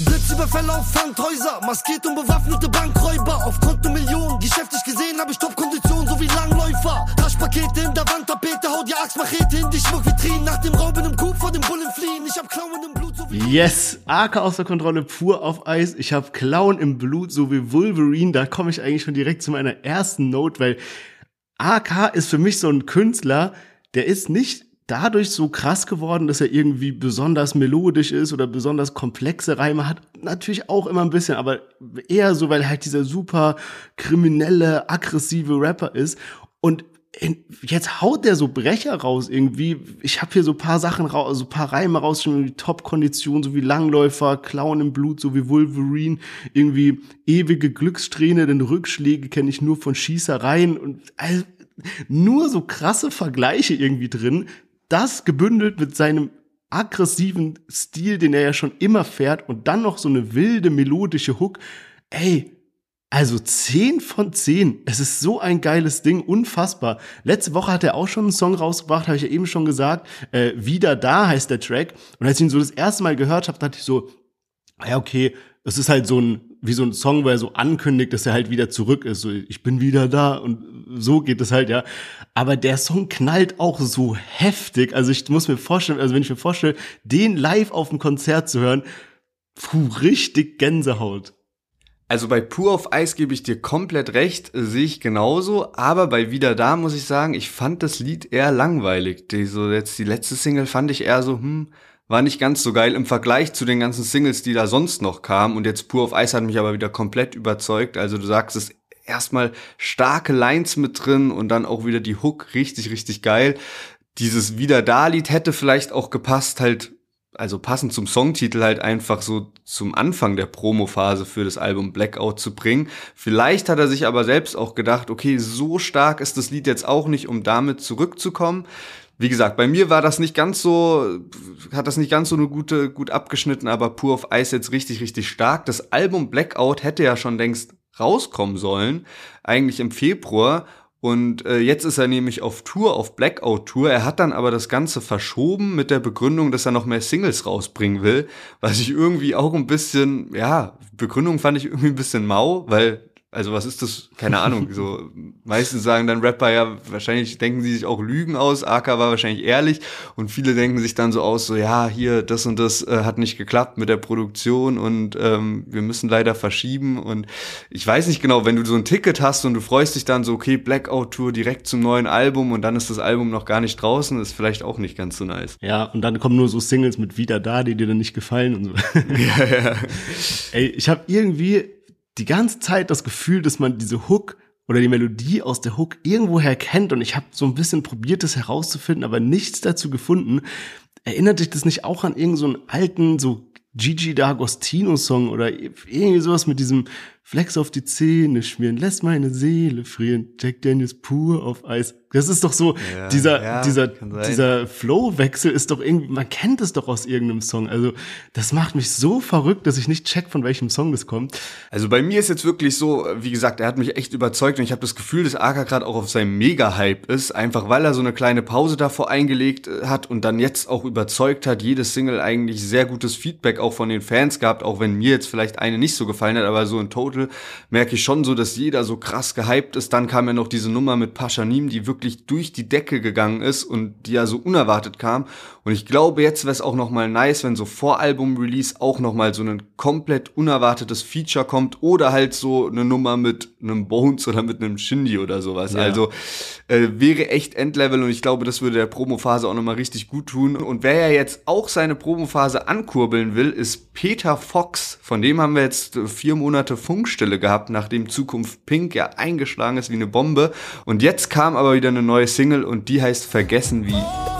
Blitzüberfälle auf Pfandhäuser, maskiert und bewaffnete Bankräuber. Auf Konto Millionen, geschäftlich gesehen hab ich Top-Kondition, wie Langläufer. Taschpakete in der Wandtapete, hau die Axtmachete in die Schmuckvitrinen. Nach dem Rauben im Coup vor dem Bullen fliehen. Ich hab Klauen im Blut, so wie... Yes, AK außer Kontrolle, pur auf Eis. Ich hab Klauen im Blut, so wie Wolverine. Da komme ich eigentlich schon direkt zu meiner ersten Note, weil AK ist für mich so ein Künstler, der ist nicht dadurch so krass geworden, dass er irgendwie besonders melodisch ist oder besonders komplexe Reime hat. Natürlich auch immer ein bisschen, aber eher so, weil er halt dieser super kriminelle, aggressive Rapper ist. Und jetzt haut der so Brecher raus irgendwie. Ich habe hier so paar Sachen raus, so paar Reime raus, schon wie Top-Kondition, so wie Langläufer, Klauen im Blut, so wie Wolverine, irgendwie ewige Glückssträhne, denn Rückschläge kenne ich nur von Schießereien und also, nur so krasse Vergleiche irgendwie drin, das gebündelt mit seinem aggressiven Stil, den er ja schon immer fährt und dann noch so eine wilde melodische Hook. Ey, also 10 von 10. Es ist so ein geiles Ding, unfassbar. Letzte Woche hat er auch schon einen Song rausgebracht, habe ich ja eben schon gesagt. Äh, Wieder da heißt der Track. Und als ich ihn so das erste Mal gehört habe, dachte ich so, ja, okay, es ist halt so ein, wie so ein Song, wo er so ankündigt, dass er halt wieder zurück ist. So, ich bin wieder da und so geht es halt, ja. Aber der Song knallt auch so heftig. Also ich muss mir vorstellen, also wenn ich mir vorstelle, den live auf dem Konzert zu hören, puh, richtig Gänsehaut. Also bei Pur auf Eis gebe ich dir komplett recht, sehe ich genauso, aber bei Wieder da muss ich sagen, ich fand das Lied eher langweilig. Die, so jetzt die letzte Single fand ich eher so, hm, war nicht ganz so geil im Vergleich zu den ganzen Singles, die da sonst noch kamen. Und jetzt Pur auf Eis hat mich aber wieder komplett überzeugt. Also du sagst es erstmal starke Lines mit drin und dann auch wieder die Hook richtig, richtig geil. Dieses Wieder da Lied hätte vielleicht auch gepasst, halt, also passend zum Songtitel halt einfach so zum Anfang der Promophase für das Album Blackout zu bringen. Vielleicht hat er sich aber selbst auch gedacht, okay, so stark ist das Lied jetzt auch nicht, um damit zurückzukommen wie gesagt, bei mir war das nicht ganz so, hat das nicht ganz so eine gute, gut abgeschnitten, aber Pur auf Eis jetzt richtig, richtig stark. Das Album Blackout hätte ja schon längst rauskommen sollen, eigentlich im Februar. Und äh, jetzt ist er nämlich auf Tour, auf Blackout-Tour. Er hat dann aber das Ganze verschoben mit der Begründung, dass er noch mehr Singles rausbringen will. Was ich irgendwie auch ein bisschen, ja, Begründung fand ich irgendwie ein bisschen mau, weil also was ist das? Keine Ahnung. So meistens sagen dann Rapper ja wahrscheinlich denken sie sich auch Lügen aus. AK war wahrscheinlich ehrlich und viele denken sich dann so aus, so ja hier das und das äh, hat nicht geklappt mit der Produktion und ähm, wir müssen leider verschieben und ich weiß nicht genau, wenn du so ein Ticket hast und du freust dich dann so okay Blackout Tour direkt zum neuen Album und dann ist das Album noch gar nicht draußen, ist vielleicht auch nicht ganz so nice. Ja und dann kommen nur so Singles mit wieder da, die dir dann nicht gefallen und so. ja ja. Ey, ich habe irgendwie die ganze Zeit das Gefühl, dass man diese Hook oder die Melodie aus der Hook irgendwoher kennt und ich habe so ein bisschen probiert, das herauszufinden, aber nichts dazu gefunden. Erinnert dich das nicht auch an irgendeinen so alten, so Gigi D'Agostino Song oder irgendwie sowas mit diesem Flex auf die Zähne schmieren, lässt meine Seele frieren, Jack Daniels pur auf Eis. Das ist doch so, ja, dieser, ja, dieser, dieser Flow-Wechsel ist doch irgendwie, man kennt es doch aus irgendeinem Song. Also, das macht mich so verrückt, dass ich nicht check, von welchem Song das kommt. Also bei mir ist jetzt wirklich so, wie gesagt, er hat mich echt überzeugt und ich habe das Gefühl, dass Aka gerade auch auf seinem Mega-Hype ist, einfach weil er so eine kleine Pause davor eingelegt äh, hat und dann jetzt auch überzeugt hat, jedes Single eigentlich sehr gutes Feedback auch von den Fans gehabt, auch wenn mir jetzt vielleicht eine nicht so gefallen hat, aber so in Total merke ich schon so, dass jeder so krass gehypt ist. Dann kam ja noch diese Nummer mit Paschanim, die wirklich wirklich durch die Decke gegangen ist und die ja so unerwartet kam. Und ich glaube, jetzt wäre es auch noch mal nice, wenn so vor Album-Release auch noch mal so ein komplett unerwartetes Feature kommt oder halt so eine Nummer mit einem Bones oder mit einem Shindy oder sowas. Ja. Also äh, wäre echt Endlevel und ich glaube, das würde der Promophase auch noch mal richtig gut tun. Und wer ja jetzt auch seine Promophase ankurbeln will, ist Peter Fox. Von dem haben wir jetzt vier Monate Funkstille gehabt, nachdem Zukunft Pink ja eingeschlagen ist wie eine Bombe. Und jetzt kam aber wieder eine neue Single und die heißt Vergessen wie. Oh.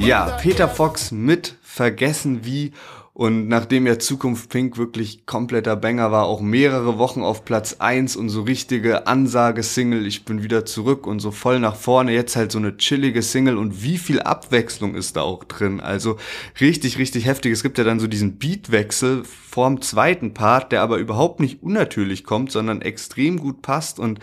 Ja, Peter Fox mit Vergessen wie und nachdem ja Zukunft Pink wirklich kompletter Banger war, auch mehrere Wochen auf Platz eins und so richtige Ansage-Single, ich bin wieder zurück und so voll nach vorne, jetzt halt so eine chillige Single und wie viel Abwechslung ist da auch drin. Also richtig, richtig heftig. Es gibt ja dann so diesen Beatwechsel vorm zweiten Part, der aber überhaupt nicht unnatürlich kommt, sondern extrem gut passt und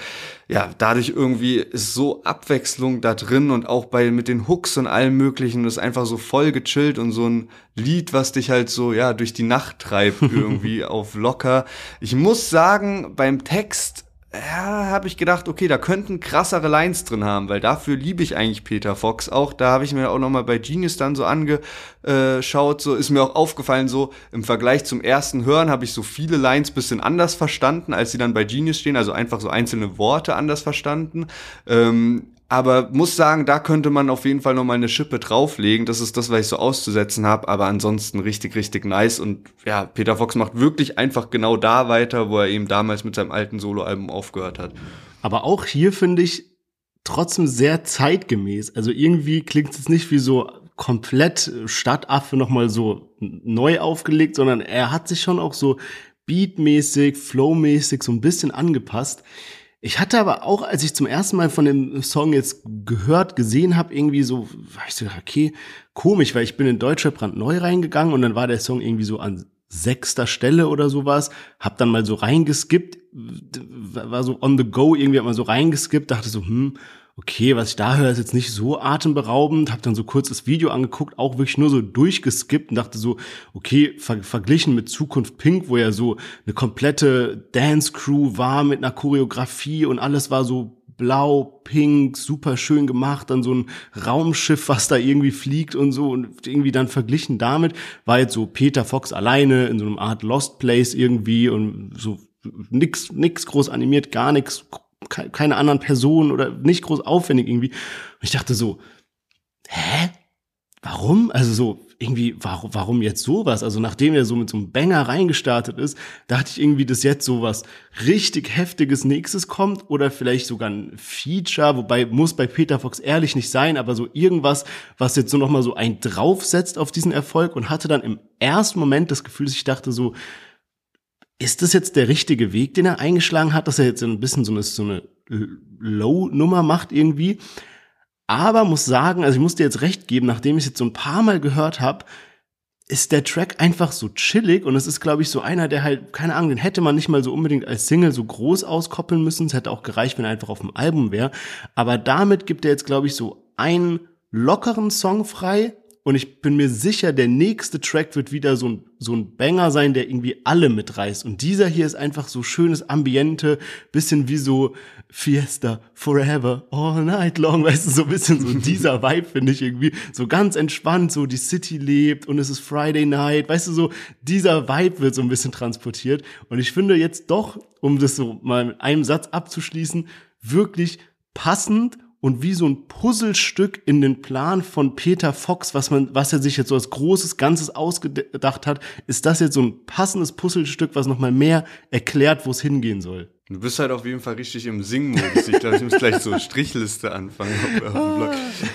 ja, dadurch irgendwie ist so Abwechslung da drin und auch bei mit den Hooks und allem möglichen ist einfach so voll gechillt und so ein Lied, was dich halt so ja durch die Nacht treibt irgendwie auf locker. Ich muss sagen, beim Text ja, habe ich gedacht, okay, da könnten krassere Lines drin haben, weil dafür liebe ich eigentlich Peter Fox auch. Da habe ich mir auch noch mal bei Genius dann so angeschaut, so ist mir auch aufgefallen, so im Vergleich zum ersten Hören habe ich so viele Lines bisschen anders verstanden, als sie dann bei Genius stehen, also einfach so einzelne Worte anders verstanden. Ähm, aber muss sagen, da könnte man auf jeden Fall noch mal eine Schippe drauflegen. Das ist das, was ich so auszusetzen habe. Aber ansonsten richtig, richtig nice. Und ja, Peter Fox macht wirklich einfach genau da weiter, wo er eben damals mit seinem alten Soloalbum aufgehört hat. Aber auch hier finde ich trotzdem sehr zeitgemäß. Also irgendwie klingt es nicht wie so komplett Stadtaffe noch mal so neu aufgelegt, sondern er hat sich schon auch so beatmäßig, flowmäßig so ein bisschen angepasst. Ich hatte aber auch, als ich zum ersten Mal von dem Song jetzt gehört, gesehen habe, irgendwie so, war ich so, okay, komisch, weil ich bin in Deutscher neu reingegangen und dann war der Song irgendwie so an sechster Stelle oder sowas, hab dann mal so reingeskippt, war so on the go, irgendwie hat man so reingeskippt, dachte so, hm, okay, was ich da höre, ist jetzt nicht so atemberaubend. Hab dann so kurz das Video angeguckt, auch wirklich nur so durchgeskippt und dachte so, okay, ver verglichen mit Zukunft Pink, wo ja so eine komplette Dance-Crew war mit einer Choreografie und alles war so blau, pink, super schön gemacht, dann so ein Raumschiff, was da irgendwie fliegt und so und irgendwie dann verglichen damit war jetzt so Peter Fox alleine in so einem Art Lost Place irgendwie und so nix, nix groß animiert, gar nichts keine anderen Personen oder nicht groß aufwendig irgendwie. Und ich dachte so, hä? Warum? Also so, irgendwie, warum, warum jetzt sowas? Also nachdem er so mit so einem Banger reingestartet ist, dachte ich irgendwie, dass jetzt sowas richtig heftiges nächstes kommt oder vielleicht sogar ein Feature, wobei muss bei Peter Fox ehrlich nicht sein, aber so irgendwas, was jetzt so nochmal so ein draufsetzt auf diesen Erfolg und hatte dann im ersten Moment das Gefühl, dass ich dachte so, ist das jetzt der richtige Weg, den er eingeschlagen hat, dass er jetzt ein bisschen so eine, so eine Low-Nummer macht irgendwie? Aber muss sagen, also ich muss dir jetzt recht geben, nachdem ich es jetzt so ein paar Mal gehört habe, ist der Track einfach so chillig und es ist, glaube ich, so einer, der halt, keine Ahnung, den hätte man nicht mal so unbedingt als Single so groß auskoppeln müssen. Es hätte auch gereicht, wenn er einfach auf dem Album wäre. Aber damit gibt er jetzt, glaube ich, so einen lockeren Song frei, und ich bin mir sicher, der nächste Track wird wieder so ein, so ein Banger sein, der irgendwie alle mitreißt. Und dieser hier ist einfach so schönes Ambiente, bisschen wie so Fiesta Forever, all night long, weißt du, so ein bisschen so dieser Vibe finde ich irgendwie. So ganz entspannt, so die City lebt und es ist Friday night, weißt du, so dieser Vibe wird so ein bisschen transportiert. Und ich finde jetzt doch, um das so mal mit einem Satz abzuschließen, wirklich passend und wie so ein Puzzlestück in den Plan von Peter Fox, was man, was er sich jetzt so als großes Ganzes ausgedacht hat, ist das jetzt so ein passendes Puzzlestück, was nochmal mehr erklärt, wo es hingehen soll. Du bist halt auf jeden Fall richtig im Singmodus. Ich glaube, ich muss gleich so Strichliste anfangen auf, auf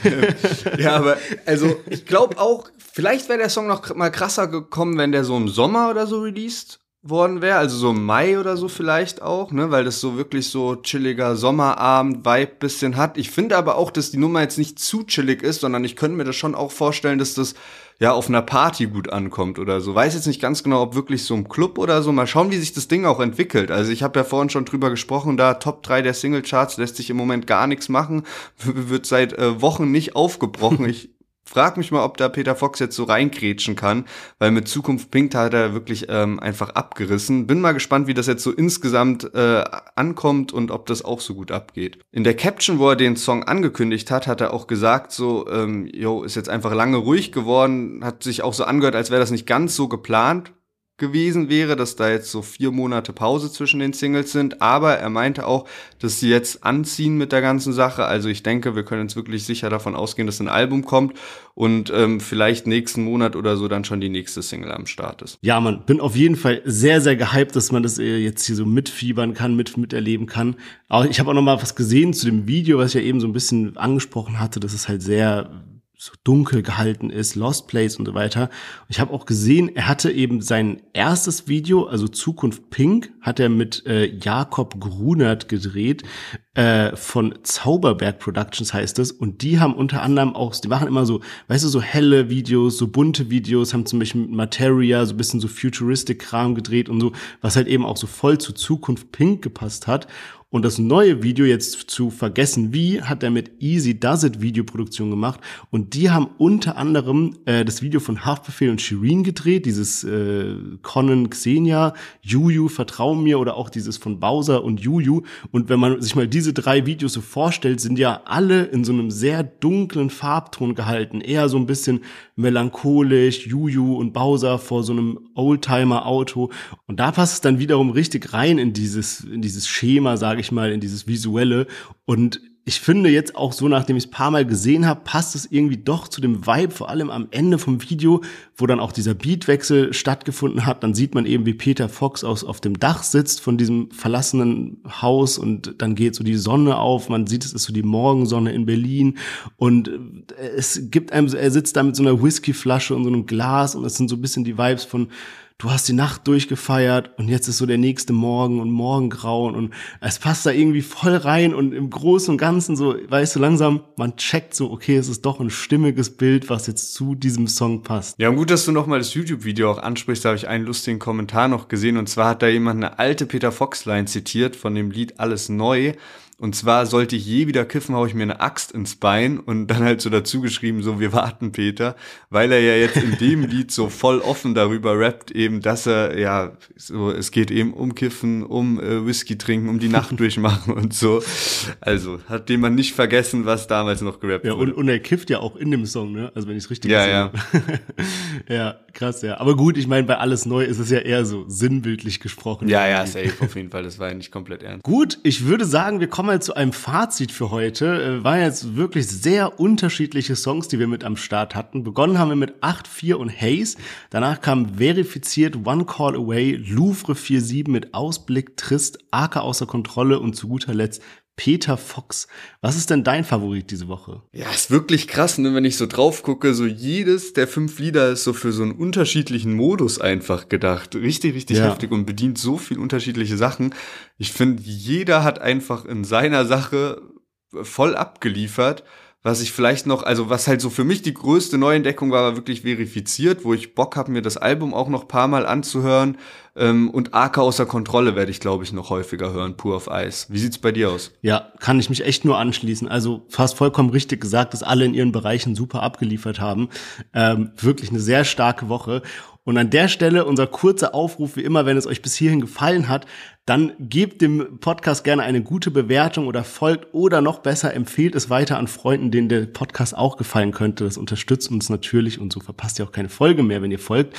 dem Blog. ja, aber also ich glaube auch, vielleicht wäre der Song noch mal krasser gekommen, wenn der so im Sommer oder so released worden wäre, also so im Mai oder so vielleicht auch, ne, weil das so wirklich so chilliger Sommerabend-Vibe bisschen hat. Ich finde aber auch, dass die Nummer jetzt nicht zu chillig ist, sondern ich könnte mir das schon auch vorstellen, dass das ja auf einer Party gut ankommt oder so. Weiß jetzt nicht ganz genau, ob wirklich so im Club oder so. Mal schauen, wie sich das Ding auch entwickelt. Also ich habe ja vorhin schon drüber gesprochen, da Top 3 der Singlecharts lässt sich im Moment gar nichts machen, wird seit äh, Wochen nicht aufgebrochen. Ich frag mich mal, ob da Peter Fox jetzt so reinkrätschen kann, weil mit Zukunft Pink hat er wirklich ähm, einfach abgerissen. Bin mal gespannt, wie das jetzt so insgesamt äh, ankommt und ob das auch so gut abgeht. In der Caption, wo er den Song angekündigt hat, hat er auch gesagt, so, ähm, ist jetzt einfach lange ruhig geworden, hat sich auch so angehört, als wäre das nicht ganz so geplant gewesen wäre, dass da jetzt so vier Monate Pause zwischen den Singles sind. Aber er meinte auch, dass sie jetzt anziehen mit der ganzen Sache. Also ich denke, wir können uns wirklich sicher davon ausgehen, dass ein Album kommt und ähm, vielleicht nächsten Monat oder so dann schon die nächste Single am Start ist. Ja, man, bin auf jeden Fall sehr, sehr gehypt, dass man das äh, jetzt hier so mitfiebern kann, mit miterleben kann. Aber ich habe auch noch mal was gesehen zu dem Video, was ich ja eben so ein bisschen angesprochen hatte. Das ist halt sehr so dunkel gehalten ist, Lost Place und so weiter. Ich habe auch gesehen, er hatte eben sein erstes Video, also Zukunft Pink, hat er mit äh, Jakob Grunert gedreht äh, von Zauberberg Productions heißt es. Und die haben unter anderem auch, die machen immer so, weißt du, so helle Videos, so bunte Videos, haben zum Beispiel mit Materia so ein bisschen so futuristic Kram gedreht und so, was halt eben auch so voll zu Zukunft Pink gepasst hat. Und das neue Video jetzt zu vergessen wie, hat er mit Easy Does It Videoproduktion gemacht. Und die haben unter anderem äh, das Video von Haftbefehl und Shireen gedreht, dieses äh, Conan Xenia, Juju, Vertrau mir oder auch dieses von Bowser und Juju. Und wenn man sich mal diese drei Videos so vorstellt, sind ja alle in so einem sehr dunklen Farbton gehalten. Eher so ein bisschen melancholisch, Juju und Bowser vor so einem Oldtimer-Auto. Und da passt es dann wiederum richtig rein in dieses, in dieses Schema, sage sage ich mal, in dieses Visuelle. Und ich finde jetzt auch so, nachdem ich es paar Mal gesehen habe, passt es irgendwie doch zu dem Vibe, vor allem am Ende vom Video, wo dann auch dieser Beatwechsel stattgefunden hat. Dann sieht man eben, wie Peter Fox aus, auf dem Dach sitzt von diesem verlassenen Haus und dann geht so die Sonne auf. Man sieht, es ist so die Morgensonne in Berlin und äh, es gibt einem, er sitzt da mit so einer Whiskyflasche und so einem Glas und es sind so ein bisschen die Vibes von du hast die Nacht durchgefeiert und jetzt ist so der nächste Morgen und Morgengrauen und es passt da irgendwie voll rein und im Großen und Ganzen so, weißt du, langsam, man checkt so, okay, es ist doch ein stimmiges Bild, was jetzt zu diesem Song passt. Ja, und gut, dass du nochmal das YouTube-Video auch ansprichst, da habe ich einen lustigen Kommentar noch gesehen und zwar hat da jemand eine alte Peter Fox-Line zitiert von dem Lied Alles Neu und zwar sollte ich je wieder kiffen, hau ich mir eine Axt ins Bein und dann halt so dazu geschrieben, so wir warten Peter, weil er ja jetzt in dem Lied so voll offen darüber rappt, eben, dass er, ja, so, es geht eben um Kiffen, um äh, Whisky trinken, um die Nacht durchmachen und so. Also hat dem man nicht vergessen, was damals noch gerappt ja, wurde. Und, und er kifft ja auch in dem Song, ne? Also wenn ich es richtig ja, ja. ja, krass, ja. Aber gut, ich meine, bei Alles Neu ist es ja eher so sinnbildlich gesprochen. Ja, ja, safe auf jeden Fall. Das war ja nicht komplett ernst. Gut, ich würde sagen, wir kommen mal zu einem Fazit für heute. Äh, war jetzt wirklich sehr unterschiedliche Songs, die wir mit am Start hatten. Begonnen haben wir mit 8, 4 und Haze. Danach kam verifiziert One Call Away, Louvre 4-7 mit Ausblick, Trist, Arke außer Kontrolle und zu guter Letzt Peter Fox. Was ist denn dein Favorit diese Woche? Ja, ist wirklich krass, ne? wenn ich so drauf gucke, so jedes der fünf Lieder ist so für so einen unterschiedlichen Modus einfach gedacht. Richtig, richtig ja. heftig und bedient so viel unterschiedliche Sachen. Ich finde, jeder hat einfach in seiner Sache voll abgeliefert was ich vielleicht noch, also was halt so für mich die größte Neuentdeckung war, war wirklich verifiziert, wo ich Bock habe, mir das Album auch noch paar Mal anzuhören. Ähm, und Arca außer Kontrolle werde ich, glaube ich, noch häufiger hören, Pur auf Eis. Wie sieht's bei dir aus? Ja, kann ich mich echt nur anschließen. Also fast vollkommen richtig gesagt, dass alle in ihren Bereichen super abgeliefert haben. Ähm, wirklich eine sehr starke Woche. Und an der Stelle unser kurzer Aufruf, wie immer, wenn es euch bis hierhin gefallen hat, dann gebt dem Podcast gerne eine gute Bewertung oder folgt oder noch besser empfehlt es weiter an Freunden, denen der Podcast auch gefallen könnte. Das unterstützt uns natürlich und so verpasst ihr auch keine Folge mehr, wenn ihr folgt.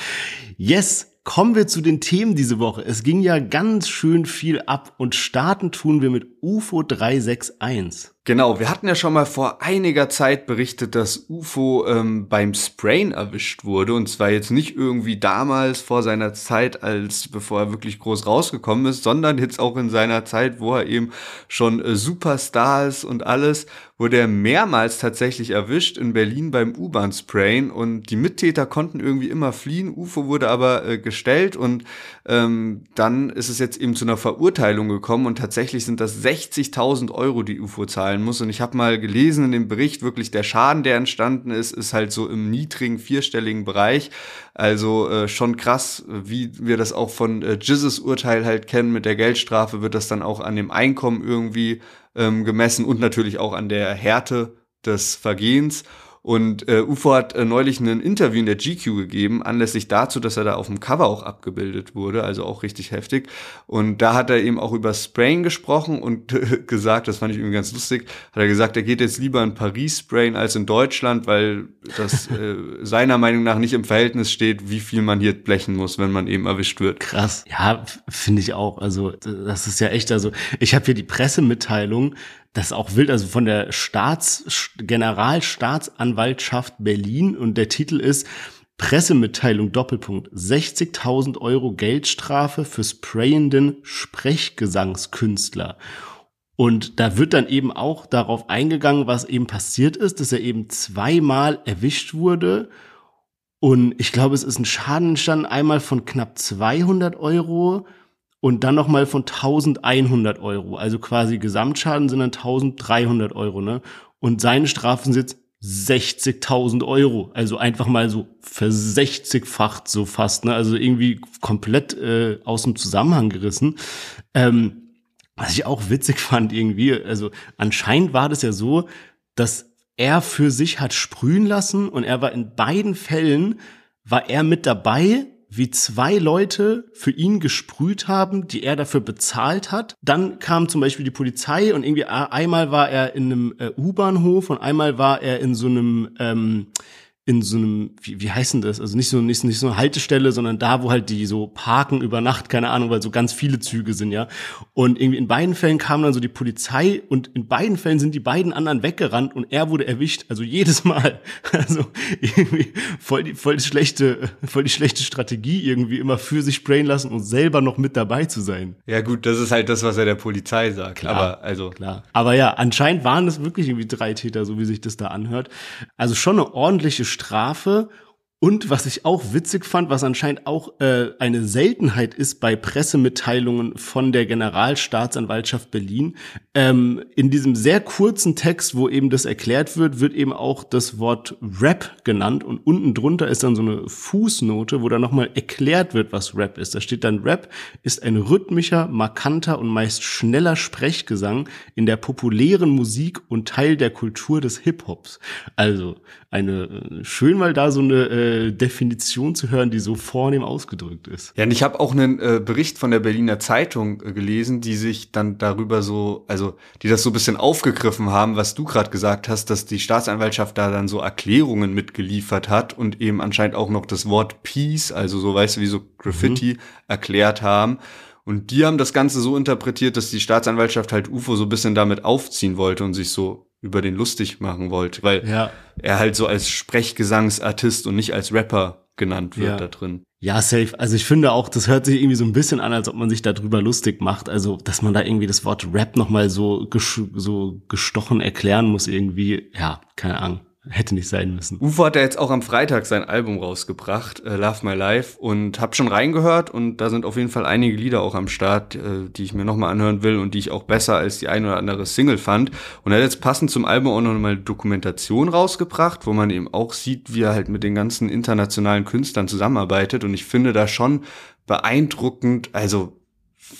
Yes, Kommen wir zu den Themen diese Woche. Es ging ja ganz schön viel ab und starten tun wir mit UFO 361. Genau, wir hatten ja schon mal vor einiger Zeit berichtet, dass UFO ähm, beim Sprayen erwischt wurde. Und zwar jetzt nicht irgendwie damals vor seiner Zeit, als bevor er wirklich groß rausgekommen ist, sondern jetzt auch in seiner Zeit, wo er eben schon äh, Superstar ist und alles, wurde er mehrmals tatsächlich erwischt in Berlin beim U-Bahn-Sprayen. Und die Mittäter konnten irgendwie immer fliehen. UFO wurde aber äh, gestellt und ähm, dann ist es jetzt eben zu einer Verurteilung gekommen und tatsächlich sind das 60.000 Euro, die UFO zahlen muss. Und ich habe mal gelesen in dem Bericht, wirklich der Schaden, der entstanden ist, ist halt so im niedrigen vierstelligen Bereich. Also äh, schon krass, wie wir das auch von äh, Jizzes Urteil halt kennen mit der Geldstrafe, wird das dann auch an dem Einkommen irgendwie ähm, gemessen und natürlich auch an der Härte des Vergehens. Und äh, UFO hat äh, neulich ein Interview in der GQ gegeben, anlässlich dazu, dass er da auf dem Cover auch abgebildet wurde, also auch richtig heftig. Und da hat er eben auch über Sprain gesprochen und äh, gesagt, das fand ich irgendwie ganz lustig, hat er gesagt, er geht jetzt lieber in Paris sprayen als in Deutschland, weil das äh, seiner Meinung nach nicht im Verhältnis steht, wie viel man hier blechen muss, wenn man eben erwischt wird. Krass. Ja, finde ich auch. Also das ist ja echt, also ich habe hier die Pressemitteilung, das ist auch wild, also von der Staats, Generalstaatsanwaltschaft Berlin und der Titel ist Pressemitteilung Doppelpunkt 60.000 Euro Geldstrafe für sprayenden Sprechgesangskünstler. Und da wird dann eben auch darauf eingegangen, was eben passiert ist, dass er eben zweimal erwischt wurde. Und ich glaube, es ist ein Schaden entstanden, einmal von knapp 200 Euro und dann nochmal von 1100 Euro. Also quasi Gesamtschaden sind dann 1300 Euro, ne? Und seine Strafen sind 60.000 Euro. Also einfach mal so versechzigfacht so fast, ne? Also irgendwie komplett äh, aus dem Zusammenhang gerissen. Ähm, was ich auch witzig fand irgendwie, also anscheinend war das ja so, dass er für sich hat sprühen lassen und er war in beiden Fällen war er mit dabei wie zwei Leute für ihn gesprüht haben, die er dafür bezahlt hat. Dann kam zum Beispiel die Polizei und irgendwie einmal war er in einem äh, U-Bahnhof und einmal war er in so einem ähm, in so einem, wie, wie heißt denn das? Also nicht so, nicht, nicht so eine Haltestelle, sondern da, wo halt die so parken über Nacht, keine Ahnung, weil so ganz viele Züge sind, ja. Und irgendwie in beiden Fällen kam dann so die Polizei und in beiden Fällen sind die beiden anderen weggerannt und er wurde erwischt. Also jedes Mal. Also irgendwie voll die, voll die schlechte, voll die schlechte Strategie irgendwie immer für sich sprayen lassen und selber noch mit dabei zu sein. Ja gut, das ist halt das, was er der Polizei sagt. Klar, aber also. Klar. Aber ja, anscheinend waren das wirklich irgendwie drei Täter, so wie sich das da anhört. Also schon eine ordentliche Strafe und was ich auch witzig fand, was anscheinend auch äh, eine Seltenheit ist bei Pressemitteilungen von der Generalstaatsanwaltschaft Berlin, ähm, in diesem sehr kurzen Text, wo eben das erklärt wird, wird eben auch das Wort Rap genannt und unten drunter ist dann so eine Fußnote, wo dann nochmal erklärt wird, was Rap ist. Da steht dann, Rap ist ein rhythmischer, markanter und meist schneller Sprechgesang in der populären Musik und Teil der Kultur des Hip-Hops. Also eine äh, schön mal da so eine äh, Definition zu hören, die so vornehm ausgedrückt ist. Ja, und ich habe auch einen äh, Bericht von der Berliner Zeitung äh, gelesen, die sich dann darüber so, also die das so ein bisschen aufgegriffen haben, was du gerade gesagt hast, dass die Staatsanwaltschaft da dann so Erklärungen mitgeliefert hat und eben anscheinend auch noch das Wort Peace, also so weißt du, wie so Graffiti mhm. erklärt haben. Und die haben das Ganze so interpretiert, dass die Staatsanwaltschaft halt UFO so ein bisschen damit aufziehen wollte und sich so über den lustig machen wollte, weil ja. er halt so als Sprechgesangsartist und nicht als Rapper genannt wird ja. da drin. Ja, safe. Also ich finde auch, das hört sich irgendwie so ein bisschen an, als ob man sich darüber lustig macht. Also, dass man da irgendwie das Wort Rap nochmal so, so gestochen erklären muss irgendwie. Ja, keine Ahnung. Hätte nicht sein müssen. UFO hat ja jetzt auch am Freitag sein Album rausgebracht, äh, Love My Life, und hab schon reingehört und da sind auf jeden Fall einige Lieder auch am Start, äh, die ich mir nochmal anhören will und die ich auch besser als die ein oder andere Single fand. Und er hat jetzt passend zum Album auch nochmal Dokumentation rausgebracht, wo man eben auch sieht, wie er halt mit den ganzen internationalen Künstlern zusammenarbeitet und ich finde da schon beeindruckend, also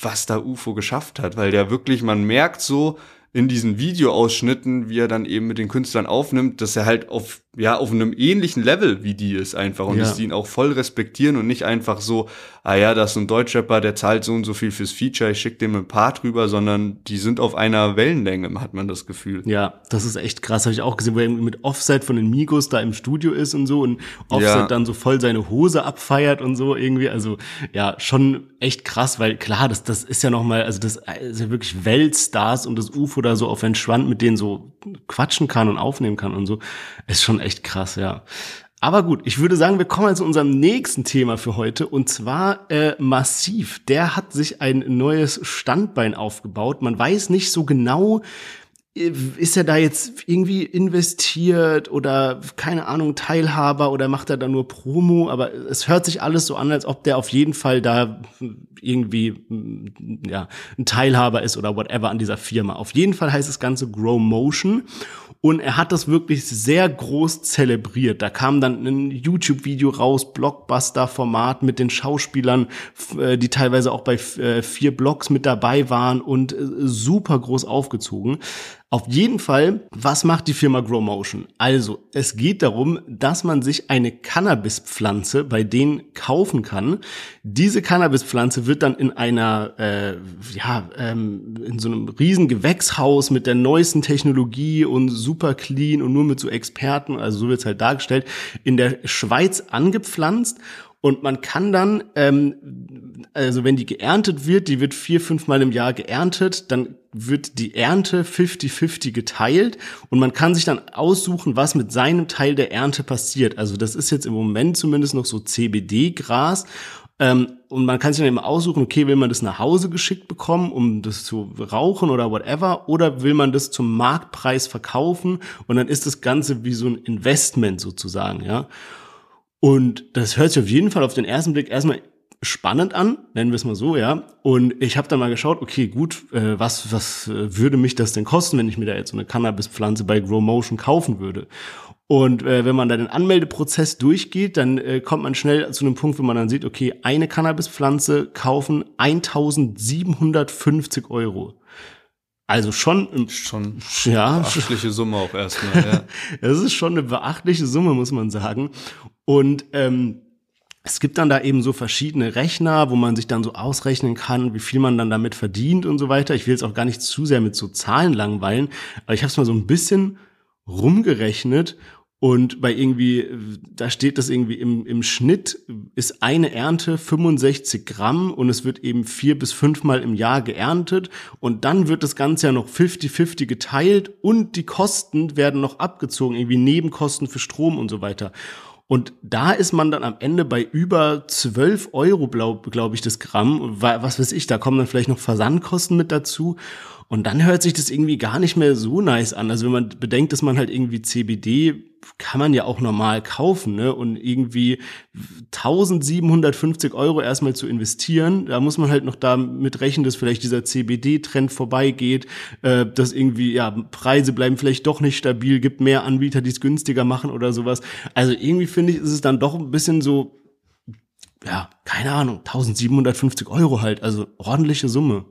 was da UFO geschafft hat, weil der wirklich, man merkt so, in diesen Videoausschnitten, wie er dann eben mit den Künstlern aufnimmt, dass er halt auf ja auf einem ähnlichen Level wie die ist einfach und ja. dass die ihn auch voll respektieren und nicht einfach so, ah ja, das ist ein Deutschrapper, der zahlt so und so viel fürs Feature, ich schick dem ein Part drüber, sondern die sind auf einer Wellenlänge, hat man das Gefühl. Ja, das ist echt krass, habe ich auch gesehen, wo er mit Offset von den Migos da im Studio ist und so und Offset ja. dann so voll seine Hose abfeiert und so irgendwie, also ja, schon echt krass, weil klar, das das ist ja noch mal, also das ist ja wirklich Weltstars und das UFO da so auf den Schwand mit denen so quatschen kann und aufnehmen kann und so, ist schon echt krass, ja. Aber gut, ich würde sagen, wir kommen jetzt zu unserem nächsten Thema für heute und zwar äh, Massiv. Der hat sich ein neues Standbein aufgebaut. Man weiß nicht so genau, ist er da jetzt irgendwie investiert oder keine Ahnung Teilhaber oder macht er da nur Promo, aber es hört sich alles so an, als ob der auf jeden Fall da irgendwie ja ein Teilhaber ist oder whatever an dieser Firma. Auf jeden Fall heißt das ganze Grow Motion und er hat das wirklich sehr groß zelebriert. Da kam dann ein YouTube-Video raus, Blockbuster-Format mit den Schauspielern, äh, die teilweise auch bei äh, vier Blogs mit dabei waren und äh, super groß aufgezogen. Auf jeden Fall, was macht die Firma Grow Motion? Also, es geht darum, dass man sich eine Cannabispflanze bei denen kaufen kann. Diese Cannabispflanze wird dann in einer, äh, ja, ähm, in so einem riesen Gewächshaus mit der neuesten Technologie und super clean und nur mit so Experten, also so wird's halt dargestellt, in der Schweiz angepflanzt und man kann dann, ähm, also wenn die geerntet wird, die wird vier, fünfmal im Jahr geerntet, dann wird die Ernte 50-50 geteilt und man kann sich dann aussuchen, was mit seinem Teil der Ernte passiert. Also das ist jetzt im Moment zumindest noch so CBD-Gras. Ähm, und man kann sich dann eben aussuchen, okay, will man das nach Hause geschickt bekommen, um das zu rauchen oder whatever, oder will man das zum Marktpreis verkaufen und dann ist das Ganze wie so ein Investment sozusagen, ja. Und das hört sich auf jeden Fall auf den ersten Blick erstmal spannend an, nennen wir es mal so, ja. Und ich habe dann mal geschaut, okay, gut, äh, was, was äh, würde mich das denn kosten, wenn ich mir da jetzt so eine Cannabispflanze bei Grow Motion kaufen würde? Und äh, wenn man da den Anmeldeprozess durchgeht, dann äh, kommt man schnell zu einem Punkt, wo man dann sieht, okay, eine Cannabispflanze kaufen 1750 Euro. Also schon, schon ja, beachtliche Summe auch erstmal. Ja. das ist schon eine beachtliche Summe, muss man sagen. Und ähm, es gibt dann da eben so verschiedene Rechner, wo man sich dann so ausrechnen kann, wie viel man dann damit verdient und so weiter. Ich will jetzt auch gar nicht zu sehr mit so Zahlen langweilen, aber ich habe es mal so ein bisschen rumgerechnet und bei irgendwie, da steht das irgendwie im, im Schnitt ist eine Ernte 65 Gramm und es wird eben vier bis fünfmal im Jahr geerntet und dann wird das Ganze ja noch 50-50 geteilt und die Kosten werden noch abgezogen, irgendwie Nebenkosten für Strom und so weiter. Und da ist man dann am Ende bei über 12 Euro, glaube glaub ich, das Gramm. Was weiß ich, da kommen dann vielleicht noch Versandkosten mit dazu. Und dann hört sich das irgendwie gar nicht mehr so nice an. Also wenn man bedenkt, dass man halt irgendwie CBD kann man ja auch normal kaufen, ne? Und irgendwie 1750 Euro erstmal zu investieren, da muss man halt noch damit rechnen, dass vielleicht dieser CBD-Trend vorbeigeht, äh, dass irgendwie, ja, Preise bleiben vielleicht doch nicht stabil, gibt mehr Anbieter, die es günstiger machen oder sowas. Also irgendwie finde ich, ist es dann doch ein bisschen so, ja, keine Ahnung, 1750 Euro halt, also ordentliche Summe.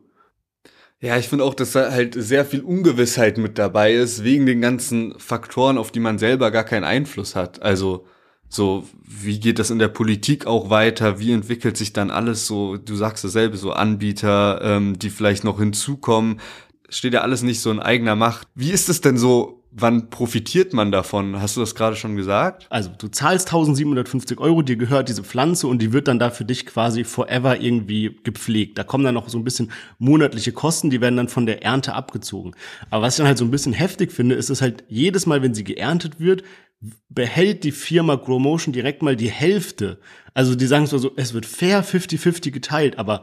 Ja, ich finde auch, dass da halt sehr viel Ungewissheit mit dabei ist, wegen den ganzen Faktoren, auf die man selber gar keinen Einfluss hat. Also so, wie geht das in der Politik auch weiter? Wie entwickelt sich dann alles so? Du sagst dasselbe, so Anbieter, ähm, die vielleicht noch hinzukommen. Steht ja alles nicht so in eigener Macht. Wie ist es denn so wann profitiert man davon? Hast du das gerade schon gesagt? Also du zahlst 1750 Euro, dir gehört diese Pflanze und die wird dann da für dich quasi forever irgendwie gepflegt. Da kommen dann noch so ein bisschen monatliche Kosten, die werden dann von der Ernte abgezogen. Aber was ich dann halt so ein bisschen heftig finde, ist es halt jedes Mal, wenn sie geerntet wird, behält die Firma Growmotion direkt mal die Hälfte. Also die sagen so, es wird fair 50-50 geteilt, aber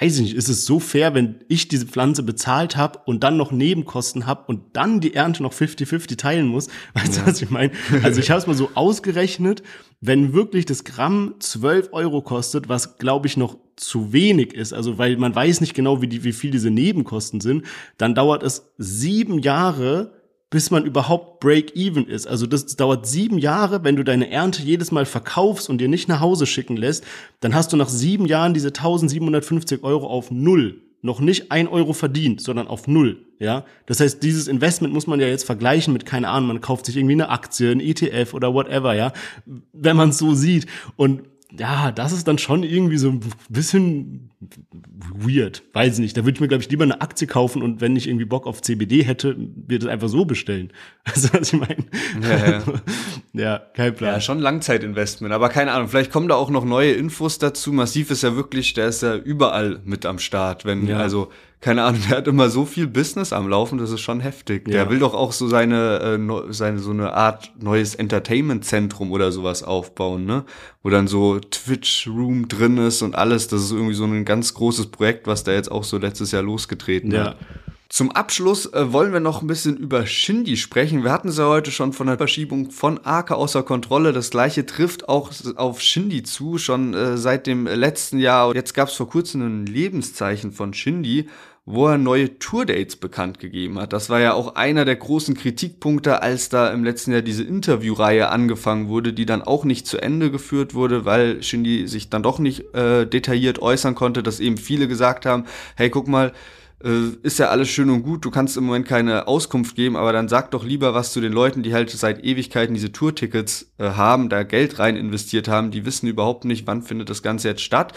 weiß ich nicht, ist es so fair, wenn ich diese Pflanze bezahlt habe und dann noch Nebenkosten habe und dann die Ernte noch 50-50 teilen muss? Weißt ja. du, was ich meine? Also ich habe es mal so ausgerechnet, wenn wirklich das Gramm 12 Euro kostet, was glaube ich noch zu wenig ist, also weil man weiß nicht genau, wie, die, wie viel diese Nebenkosten sind, dann dauert es sieben Jahre, bis man überhaupt Break-Even ist. Also das dauert sieben Jahre, wenn du deine Ernte jedes Mal verkaufst und dir nicht nach Hause schicken lässt, dann hast du nach sieben Jahren diese 1750 Euro auf Null. Noch nicht ein Euro verdient, sondern auf Null. Ja, das heißt, dieses Investment muss man ja jetzt vergleichen mit, keine Ahnung, man kauft sich irgendwie eine Aktie, ein ETF oder whatever, ja, wenn man es so sieht. Und ja, das ist dann schon irgendwie so ein bisschen weird. Weiß nicht. Da würde ich mir, glaube ich, lieber eine Aktie kaufen und wenn ich irgendwie Bock auf CBD hätte, wird es einfach so bestellen. Also, was ich meine? Ja, ja. ja, kein Plan. Ja, schon Langzeitinvestment. Aber keine Ahnung, vielleicht kommen da auch noch neue Infos dazu. Massiv ist ja wirklich, der ist ja überall mit am Start. Wenn, ja. also, keine Ahnung, der hat immer so viel Business am Laufen, das ist schon heftig. Ja. Der will doch auch so seine, äh, seine so eine Art neues Entertainment-Zentrum oder sowas aufbauen, ne? Wo dann so Twitch-Room drin ist und alles. Das ist irgendwie so ein ganz großes Projekt, was da jetzt auch so letztes Jahr losgetreten ja. hat. Zum Abschluss äh, wollen wir noch ein bisschen über Shindy sprechen. Wir hatten es ja heute schon von der Verschiebung von Arke außer Kontrolle. Das gleiche trifft auch auf Shindy zu, schon äh, seit dem letzten Jahr. Jetzt gab es vor kurzem ein Lebenszeichen von Shindy wo er neue Tourdates bekannt gegeben hat. Das war ja auch einer der großen Kritikpunkte, als da im letzten Jahr diese Interviewreihe angefangen wurde, die dann auch nicht zu Ende geführt wurde, weil Shindy sich dann doch nicht äh, detailliert äußern konnte, dass eben viele gesagt haben, hey, guck mal, ist ja alles schön und gut, du kannst im Moment keine Auskunft geben, aber dann sag doch lieber was zu den Leuten, die halt seit Ewigkeiten diese Tourtickets äh, haben, da Geld rein investiert haben, die wissen überhaupt nicht, wann findet das Ganze jetzt statt.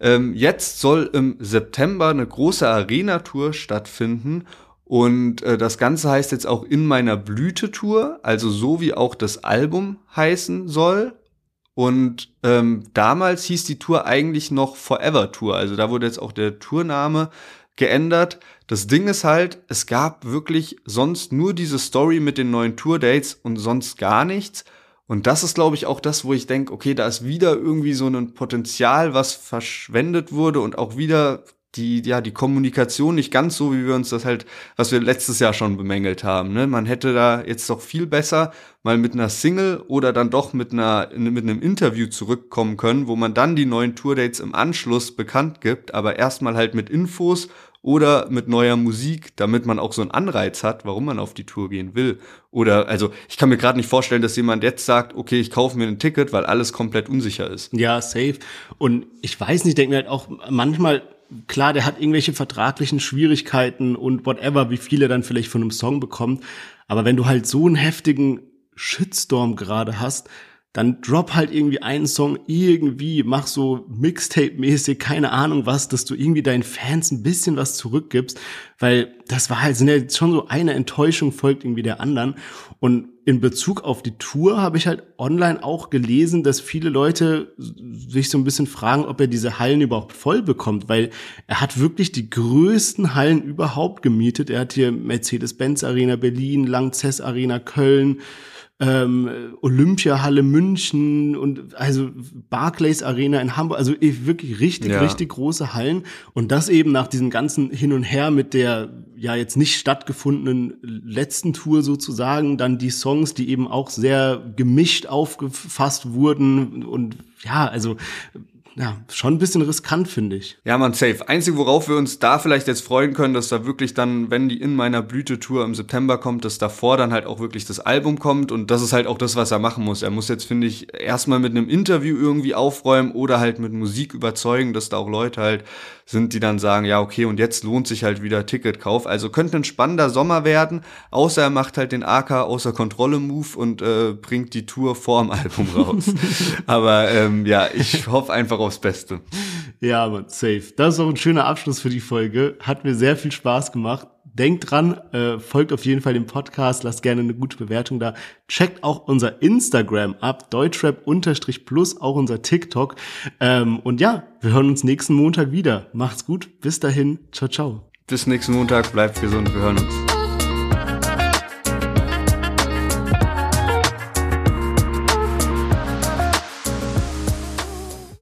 Ähm, jetzt soll im September eine große Arena-Tour stattfinden und äh, das Ganze heißt jetzt auch in meiner Blüte-Tour, also so wie auch das Album heißen soll. Und ähm, damals hieß die Tour eigentlich noch Forever Tour. Also da wurde jetzt auch der Tourname geändert. Das Ding ist halt, es gab wirklich sonst nur diese Story mit den neuen Tour-Dates und sonst gar nichts. Und das ist, glaube ich, auch das, wo ich denke, okay, da ist wieder irgendwie so ein Potenzial, was verschwendet wurde und auch wieder die, ja, die Kommunikation nicht ganz so, wie wir uns das halt, was wir letztes Jahr schon bemängelt haben. Ne? Man hätte da jetzt doch viel besser mal mit einer Single oder dann doch mit einer, mit einem Interview zurückkommen können, wo man dann die neuen Tourdates im Anschluss bekannt gibt, aber erstmal halt mit Infos oder mit neuer Musik, damit man auch so einen Anreiz hat, warum man auf die Tour gehen will. Oder also ich kann mir gerade nicht vorstellen, dass jemand jetzt sagt, okay, ich kaufe mir ein Ticket, weil alles komplett unsicher ist. Ja, safe. Und ich weiß nicht, denke mir halt auch manchmal klar, der hat irgendwelche vertraglichen Schwierigkeiten und whatever, wie viele dann vielleicht von einem Song bekommt. Aber wenn du halt so einen heftigen Shitstorm gerade hast, dann drop halt irgendwie einen Song irgendwie, mach so Mixtape-mäßig, keine Ahnung was, dass du irgendwie deinen Fans ein bisschen was zurückgibst, weil das war halt, sind ja schon so eine Enttäuschung folgt irgendwie der anderen. Und in Bezug auf die Tour habe ich halt online auch gelesen, dass viele Leute sich so ein bisschen fragen, ob er diese Hallen überhaupt voll bekommt, weil er hat wirklich die größten Hallen überhaupt gemietet. Er hat hier Mercedes-Benz Arena Berlin, Langzess Arena Köln, ähm, Olympiahalle München und also Barclays Arena in Hamburg, also wirklich richtig, ja. richtig große Hallen. Und das eben nach diesem ganzen Hin und Her mit der ja jetzt nicht stattgefundenen letzten Tour sozusagen, dann die Songs, die eben auch sehr gemischt aufgefasst wurden und ja, also ja, schon ein bisschen riskant, finde ich. Ja, man, safe. Einzig, worauf wir uns da vielleicht jetzt freuen können, dass da wirklich dann, wenn die in meiner Blüte-Tour im September kommt, dass davor dann halt auch wirklich das Album kommt und das ist halt auch das, was er machen muss. Er muss jetzt, finde ich, erstmal mit einem Interview irgendwie aufräumen oder halt mit Musik überzeugen, dass da auch Leute halt sind, die dann sagen, ja, okay, und jetzt lohnt sich halt wieder Ticketkauf. Also könnte ein spannender Sommer werden, außer er macht halt den AK außer Kontrolle-Move und äh, bringt die Tour vorm Album raus. Aber ähm, ja, ich hoffe einfach aufs Beste. Ja, aber safe. Das ist auch ein schöner Abschluss für die Folge. Hat mir sehr viel Spaß gemacht. Denkt dran, äh, folgt auf jeden Fall dem Podcast, lasst gerne eine gute Bewertung da. Checkt auch unser Instagram ab, deutschrap-plus, auch unser TikTok. Ähm, und ja, wir hören uns nächsten Montag wieder. Macht's gut, bis dahin, ciao, ciao. Bis nächsten Montag, bleibt gesund, wir hören uns.